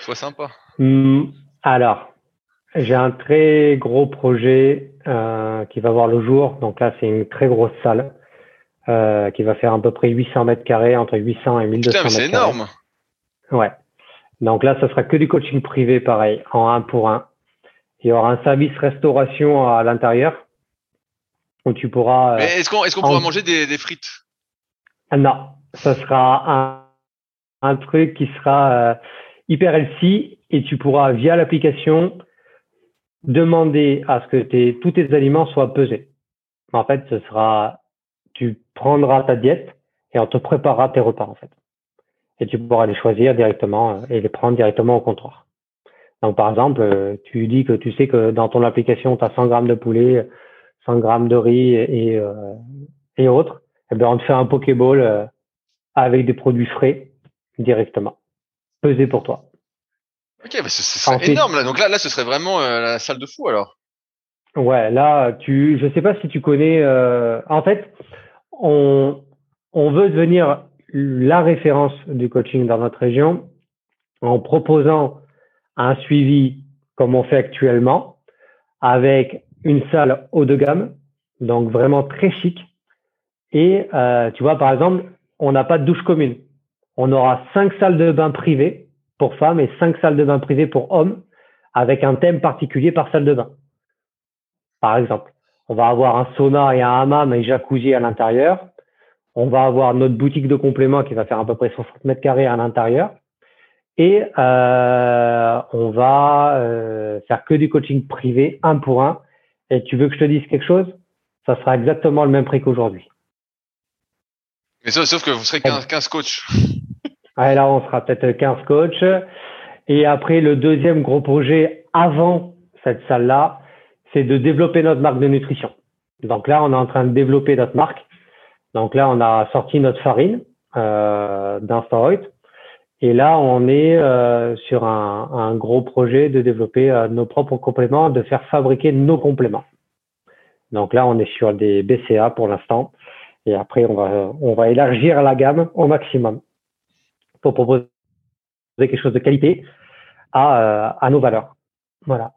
Sois sympa. Hmm, alors, j'ai un très gros projet euh, qui va voir le jour. Donc là, c'est une très grosse salle euh, qui va faire à peu près 800 mètres carrés, entre 800 et 1200 Putain, c'est énorme. Ouais. Donc là, ce sera que du coaching privé, pareil, en un pour un. Il y aura un service restauration à l'intérieur où tu pourras. Euh, Mais est-ce qu'on est-ce qu'on pourra manger des, des frites? Non, ce sera un, un truc qui sera euh, hyper healthy et tu pourras via l'application demander à ce que tes, tous tes aliments soient pesés. En fait, ce sera, prendras ta diète et on te préparera tes repas, en fait. Et tu pourras les choisir directement euh, et les prendre directement au comptoir. Donc, par exemple, euh, tu dis que tu sais que dans ton application, tu as 100 grammes de poulet, 100 grammes de riz et, euh, et autres. Eh bien, on te fait un Pokéball avec des produits frais directement, pesés pour toi. Ok, bah ce, serait énorme là. Donc là, là, ce serait vraiment euh, la salle de fou alors. Ouais, là, tu, je sais pas si tu connais. Euh, en fait, on, veut devenir la référence du coaching dans notre région en proposant un suivi comme on fait actuellement avec une salle haut de gamme, donc vraiment très chic. Et euh, tu vois, par exemple, on n'a pas de douche commune. On aura cinq salles de bain privées pour femmes et cinq salles de bain privées pour hommes avec un thème particulier par salle de bain. Par exemple, on va avoir un sauna et un hammam et jacuzzi à l'intérieur. On va avoir notre boutique de compléments qui va faire à peu près 60 mètres carrés à l'intérieur. Et euh, on va euh, faire que du coaching privé, un pour un. Et tu veux que je te dise quelque chose? Ça sera exactement le même prix qu'aujourd'hui. Mais sauf, que vous serez 15, 15 coachs. *laughs* Ah, là, on sera peut-être 15 coachs. Et après, le deuxième gros projet avant cette salle-là, c'est de développer notre marque de nutrition. Donc là, on est en train de développer notre marque. Donc là, on a sorti notre farine euh, Et là, on est euh, sur un, gros projet de développer euh, nos propres compléments, de faire fabriquer nos compléments. Donc là, on est sur des BCA pour l'instant. Et après, on va, élargir la gamme au maximum pour proposer quelque chose de qualité à, euh, à nos valeurs. Voilà.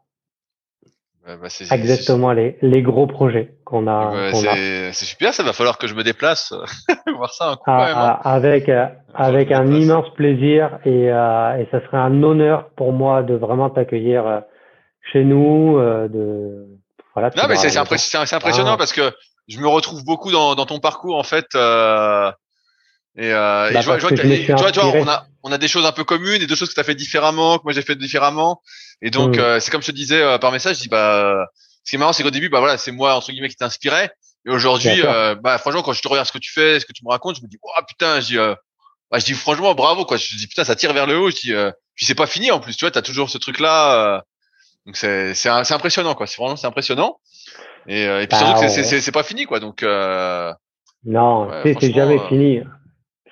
Bah, Exactement les, les gros projets qu'on a. c'est super, ça va falloir que je me déplace *laughs* voir ça un coup ah, même, hein. ah, Avec euh, avec un immense plaisir et euh, et ça serait un honneur pour moi de vraiment t'accueillir euh, chez nous. de voilà. Non mais c'est impressionnant ah. parce que je me retrouve beaucoup dans, dans ton parcours en fait. Et, euh, bah, je vois, que, tu vois, tu vois, on a, on a des choses un peu communes et deux choses que tu as fait différemment, que moi j'ai fait différemment. Et donc, mm. euh, c'est comme je te disais euh, par message, je dis, bah, ce qui est marrant, c'est qu'au début, bah voilà, c'est moi, entre guillemets, qui t'inspirais. Et aujourd'hui, euh, bah, franchement, quand je te regarde ce que tu fais, ce que tu me racontes, je me dis, oh putain, je dis, bah, je dis franchement, bravo, quoi. Je dis, putain, ça tire vers le haut. Je dis, puis c'est pas fini en plus, tu vois, t'as toujours ce truc-là. donc c'est, c'est, c'est impressionnant, quoi. C'est vraiment, c'est impressionnant. Et, et puis surtout que bah, c'est, c'est, pas fini, quoi. Donc, non, c'est jamais fini.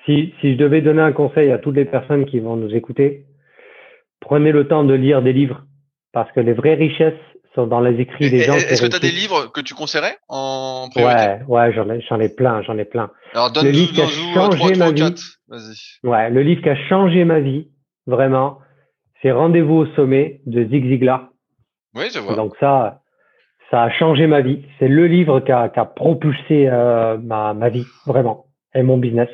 Si, si je devais donner un conseil à toutes les personnes qui vont nous écouter, prenez le temps de lire des livres parce que les vraies richesses sont dans les écrits des gens. Est-ce que tu as des livres que tu conseillerais en priorité? Ouais, ouais, j'en ai, j'en ai plein, j'en ai plein. Alors donne le livre qui a changé ma vie. Ouais, le livre qui a changé ma vie, vraiment, c'est Rendez-vous au sommet de Zig Ziglar. Oui, je vois. Donc ça, ça a changé ma vie. C'est le livre qui a, qui a propulsé euh, ma, ma vie, vraiment, et mon business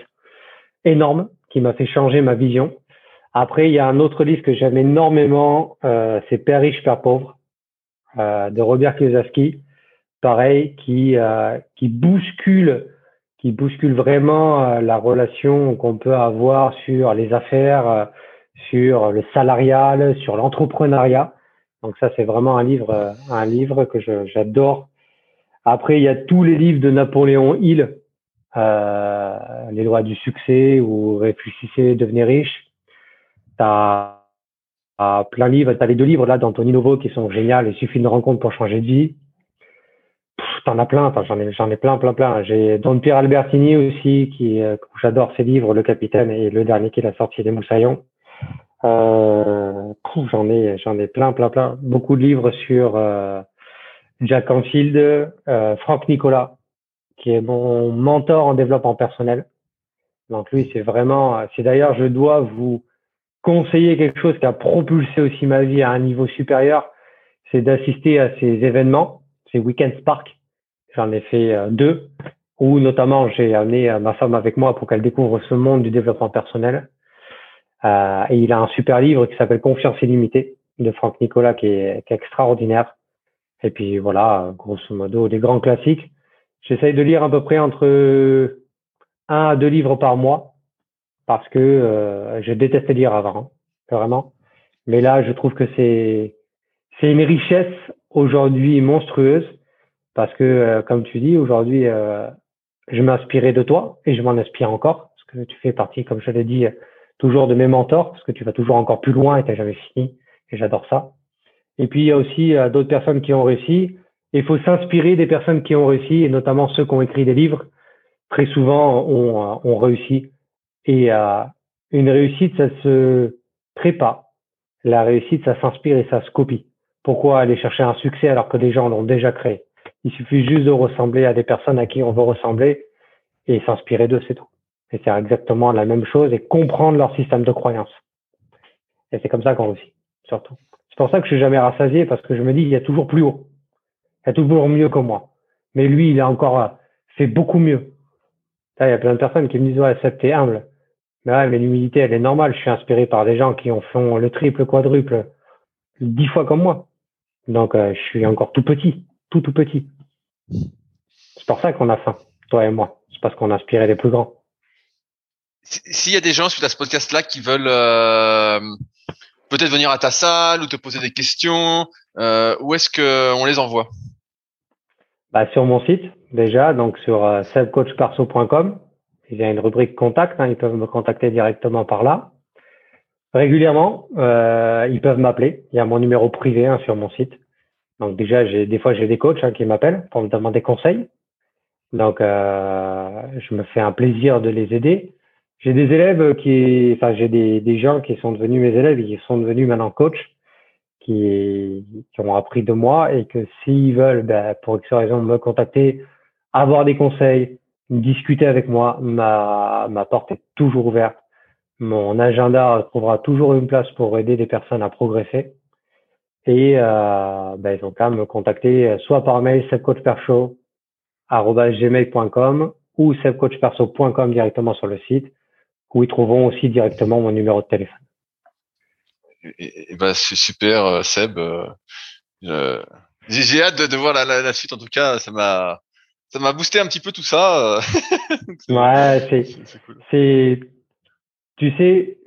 énorme qui m'a fait changer ma vision. Après, il y a un autre livre que j'aime énormément, euh, c'est Père riche, Père pauvre, euh, de Robert Kiyosaki. Pareil, qui euh, qui bouscule, qui bouscule vraiment euh, la relation qu'on peut avoir sur les affaires, sur le salarial, sur l'entrepreneuriat. Donc ça, c'est vraiment un livre, un livre que j'adore. Après, il y a tous les livres de Napoléon Hill, euh, Les lois du succès ou Réfléchissez, devenez riche. Tu as, plein de livres. Tu as les deux livres là d'Anthony Novo qui sont géniaux. Il suffit de rencontre pour changer de vie. T'en as plein, j'en ai, j'en ai plein, plein, plein. J'ai Don Pierre Albertini aussi, qui, euh, j'adore ses livres, Le Capitaine et le dernier qu'il a sorti, Les Moussaillons. Euh, j'en ai, j'en ai plein, plein, plein. Beaucoup de livres sur euh, Jack Canfield, euh, Franck Nicolas, qui est mon mentor en développement personnel. Donc lui, c'est vraiment, c'est d'ailleurs, je dois vous conseiller quelque chose qui a propulsé aussi ma vie à un niveau supérieur, c'est d'assister à ces événements, ces Weekend Spark. J'en ai fait euh, deux, où notamment j'ai amené ma femme avec moi pour qu'elle découvre ce monde du développement personnel. Euh, et il a un super livre qui s'appelle Confiance illimitée de Franck Nicolas qui est, qui est, extraordinaire. Et puis voilà, grosso modo, des grands classiques. J'essaye de lire à peu près entre un à deux livres par mois parce que euh, je détestais lire avant, hein, vraiment. Mais là, je trouve que c'est c'est une richesse aujourd'hui monstrueuse parce que, euh, comme tu dis, aujourd'hui, euh, je m'inspirais de toi et je m'en inspire encore parce que tu fais partie, comme je l'ai dit, toujours de mes mentors, parce que tu vas toujours encore plus loin et tu n'as jamais fini. Et j'adore ça. Et puis, il y a aussi d'autres personnes qui ont réussi. Il faut s'inspirer des personnes qui ont réussi, et notamment ceux qui ont écrit des livres. Très souvent, ont, euh, ont réussi. Et euh, une réussite, ça se pas. La réussite, ça s'inspire et ça se copie. Pourquoi aller chercher un succès alors que des gens l'ont déjà créé? Il suffit juste de ressembler à des personnes à qui on veut ressembler et s'inspirer d'eux, c'est tout et faire exactement la même chose et comprendre leur système de croyance. Et c'est comme ça qu'on réussit, surtout. C'est pour ça que je suis jamais rassasié parce que je me dis, il y a toujours plus haut. Il y a toujours mieux que moi. Mais lui, il a encore euh, fait beaucoup mieux. Là, il y a plein de personnes qui me disent, ouais, Seb, t'es humble. Mais ouais, mais l'humilité, elle est normale. Je suis inspiré par des gens qui ont fait le triple, quadruple, dix fois comme moi. Donc, euh, je suis encore tout petit, tout, tout petit. C'est pour ça qu'on a faim, toi et moi. C'est parce qu'on a inspiré les plus grands. S'il y a des gens suite à ce podcast-là qui veulent euh, peut-être venir à ta salle ou te poser des questions, euh, où est-ce qu'on les envoie? Bah, Sur mon site, déjà, donc sur euh, selfcoachperso.com. Il y a une rubrique contact, hein, ils peuvent me contacter directement par là. Régulièrement, euh, ils peuvent m'appeler. Il y a mon numéro privé hein, sur mon site. Donc déjà, des fois j'ai des coachs hein, qui m'appellent pour me demander conseil. Donc euh, je me fais un plaisir de les aider. J'ai des élèves qui, enfin, j'ai des, gens qui sont devenus mes élèves et qui sont devenus maintenant coach, qui, qui ont appris de moi et que s'ils veulent, ben, pour X raison, me contacter, avoir des conseils, discuter avec moi, ma, porte est toujours ouverte. Mon agenda trouvera toujours une place pour aider des personnes à progresser. Et euh, ben, ils ont qu'à me contacter soit par mail gmail.com ou sebcoachperso.com directement sur le site où ils trouveront aussi directement mon numéro de téléphone. Et, bah, c'est super, euh, Seb. Euh, j'ai hâte de, voir la, suite. En tout cas, ça m'a ça m'a boosté un petit peu tout ça. Euh. *laughs* ouais, c'est tu sais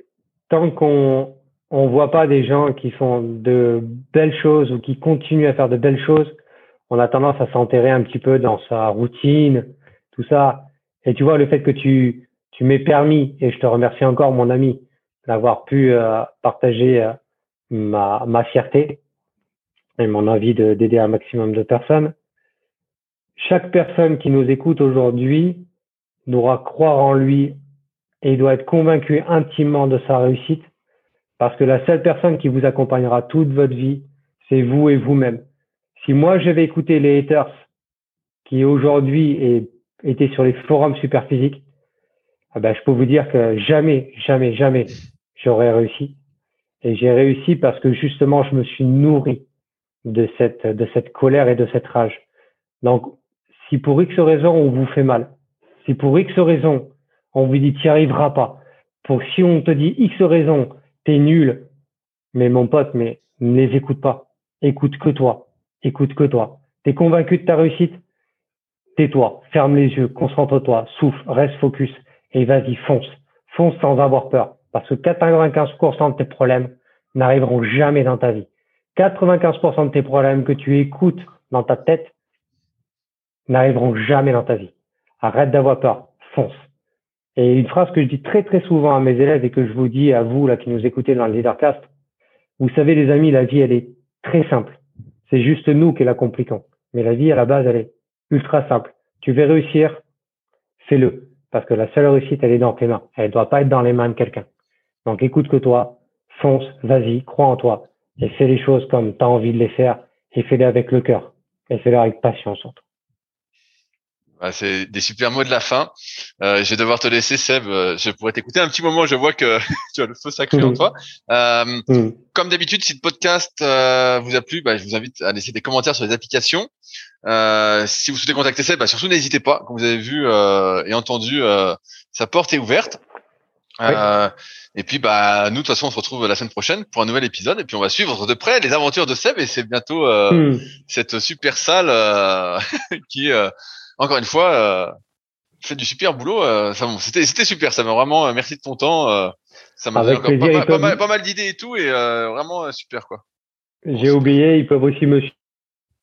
tant qu'on on voit pas des gens qui font de belles choses ou qui continuent à faire de belles choses, on a tendance à s'enterrer un petit peu dans sa routine, tout ça. Et tu vois le fait que tu tu m'es permis, et je te remercie encore, mon ami, d'avoir pu euh, partager euh, ma, ma fierté et mon envie d'aider un maximum de personnes. Chaque personne qui nous écoute aujourd'hui doit croire en lui et doit être convaincu intimement de sa réussite parce que la seule personne qui vous accompagnera toute votre vie, c'est vous et vous-même. Si moi je vais écouter les haters qui aujourd'hui étaient sur les forums superphysiques, ah ben, je peux vous dire que jamais, jamais, jamais j'aurais réussi. Et j'ai réussi parce que justement, je me suis nourri de cette, de cette colère et de cette rage. Donc, si pour X raison on vous fait mal, si pour X raison on vous dit tu n'y arriveras pas, pour si on te dit X raison, t'es nul, mais mon pote, mais ne les écoute pas. Écoute que toi. Écoute que toi. T'es convaincu de ta réussite? Tais-toi, ferme les yeux, concentre-toi, souffle, reste focus et vas-y, fonce. Fonce sans avoir peur. Parce que 95% de tes problèmes n'arriveront jamais dans ta vie. 95% de tes problèmes que tu écoutes dans ta tête n'arriveront jamais dans ta vie. Arrête d'avoir peur, fonce. Et une phrase que je dis très très souvent à mes élèves et que je vous dis à vous là qui nous écoutez dans le Leadercast, vous savez les amis, la vie elle est très simple. C'est juste nous qui la compliquons. Mais la vie à la base elle est ultra simple. Tu veux réussir, fais-le. Parce que la seule réussite elle est dans tes mains. Elle ne doit pas être dans les mains de quelqu'un. Donc écoute que toi, fonce, vas-y, crois en toi et fais les choses comme tu as envie de les faire et fais-les avec le cœur et fais-les avec passion surtout. Ah, c'est des super mots de la fin. Euh, je vais devoir te laisser, Seb. Euh, je pourrais t'écouter un petit moment. Je vois que *laughs* tu as le feu sacré en mmh. toi. Euh, mmh. Comme d'habitude, si le podcast euh, vous a plu, bah, je vous invite à laisser des commentaires sur les applications. Euh, si vous souhaitez contacter Seb, bah, surtout n'hésitez pas. Comme vous avez vu et entendu, sa porte est ouverte. Et puis, bah, nous, de toute façon, on se retrouve la semaine prochaine pour un nouvel épisode. Et puis, on va suivre de près les aventures de Seb. Et c'est bientôt mmh. cette super salle *laughs* qui encore une fois, euh, fait du super boulot. Euh, c'était, c'était super. Ça m'a vraiment, euh, merci de ton temps. Euh, ça m'a encore pas, mal, pas, mal, d'idées et tout, et vraiment super quoi. J'ai oublié, ils peuvent aussi me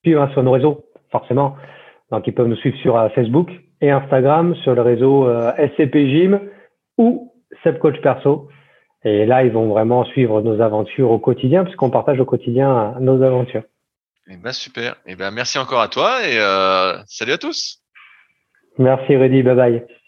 suivre sur nos réseaux, forcément. Donc ils peuvent nous suivre sur Facebook et Instagram sur le réseau SCP Gym ou Coach Perso. Et là, ils vont vraiment suivre nos aventures au quotidien, puisqu'on partage au quotidien nos aventures. Et eh ben super. Et eh ben merci encore à toi et euh, salut à tous. Merci Rudy, bye bye.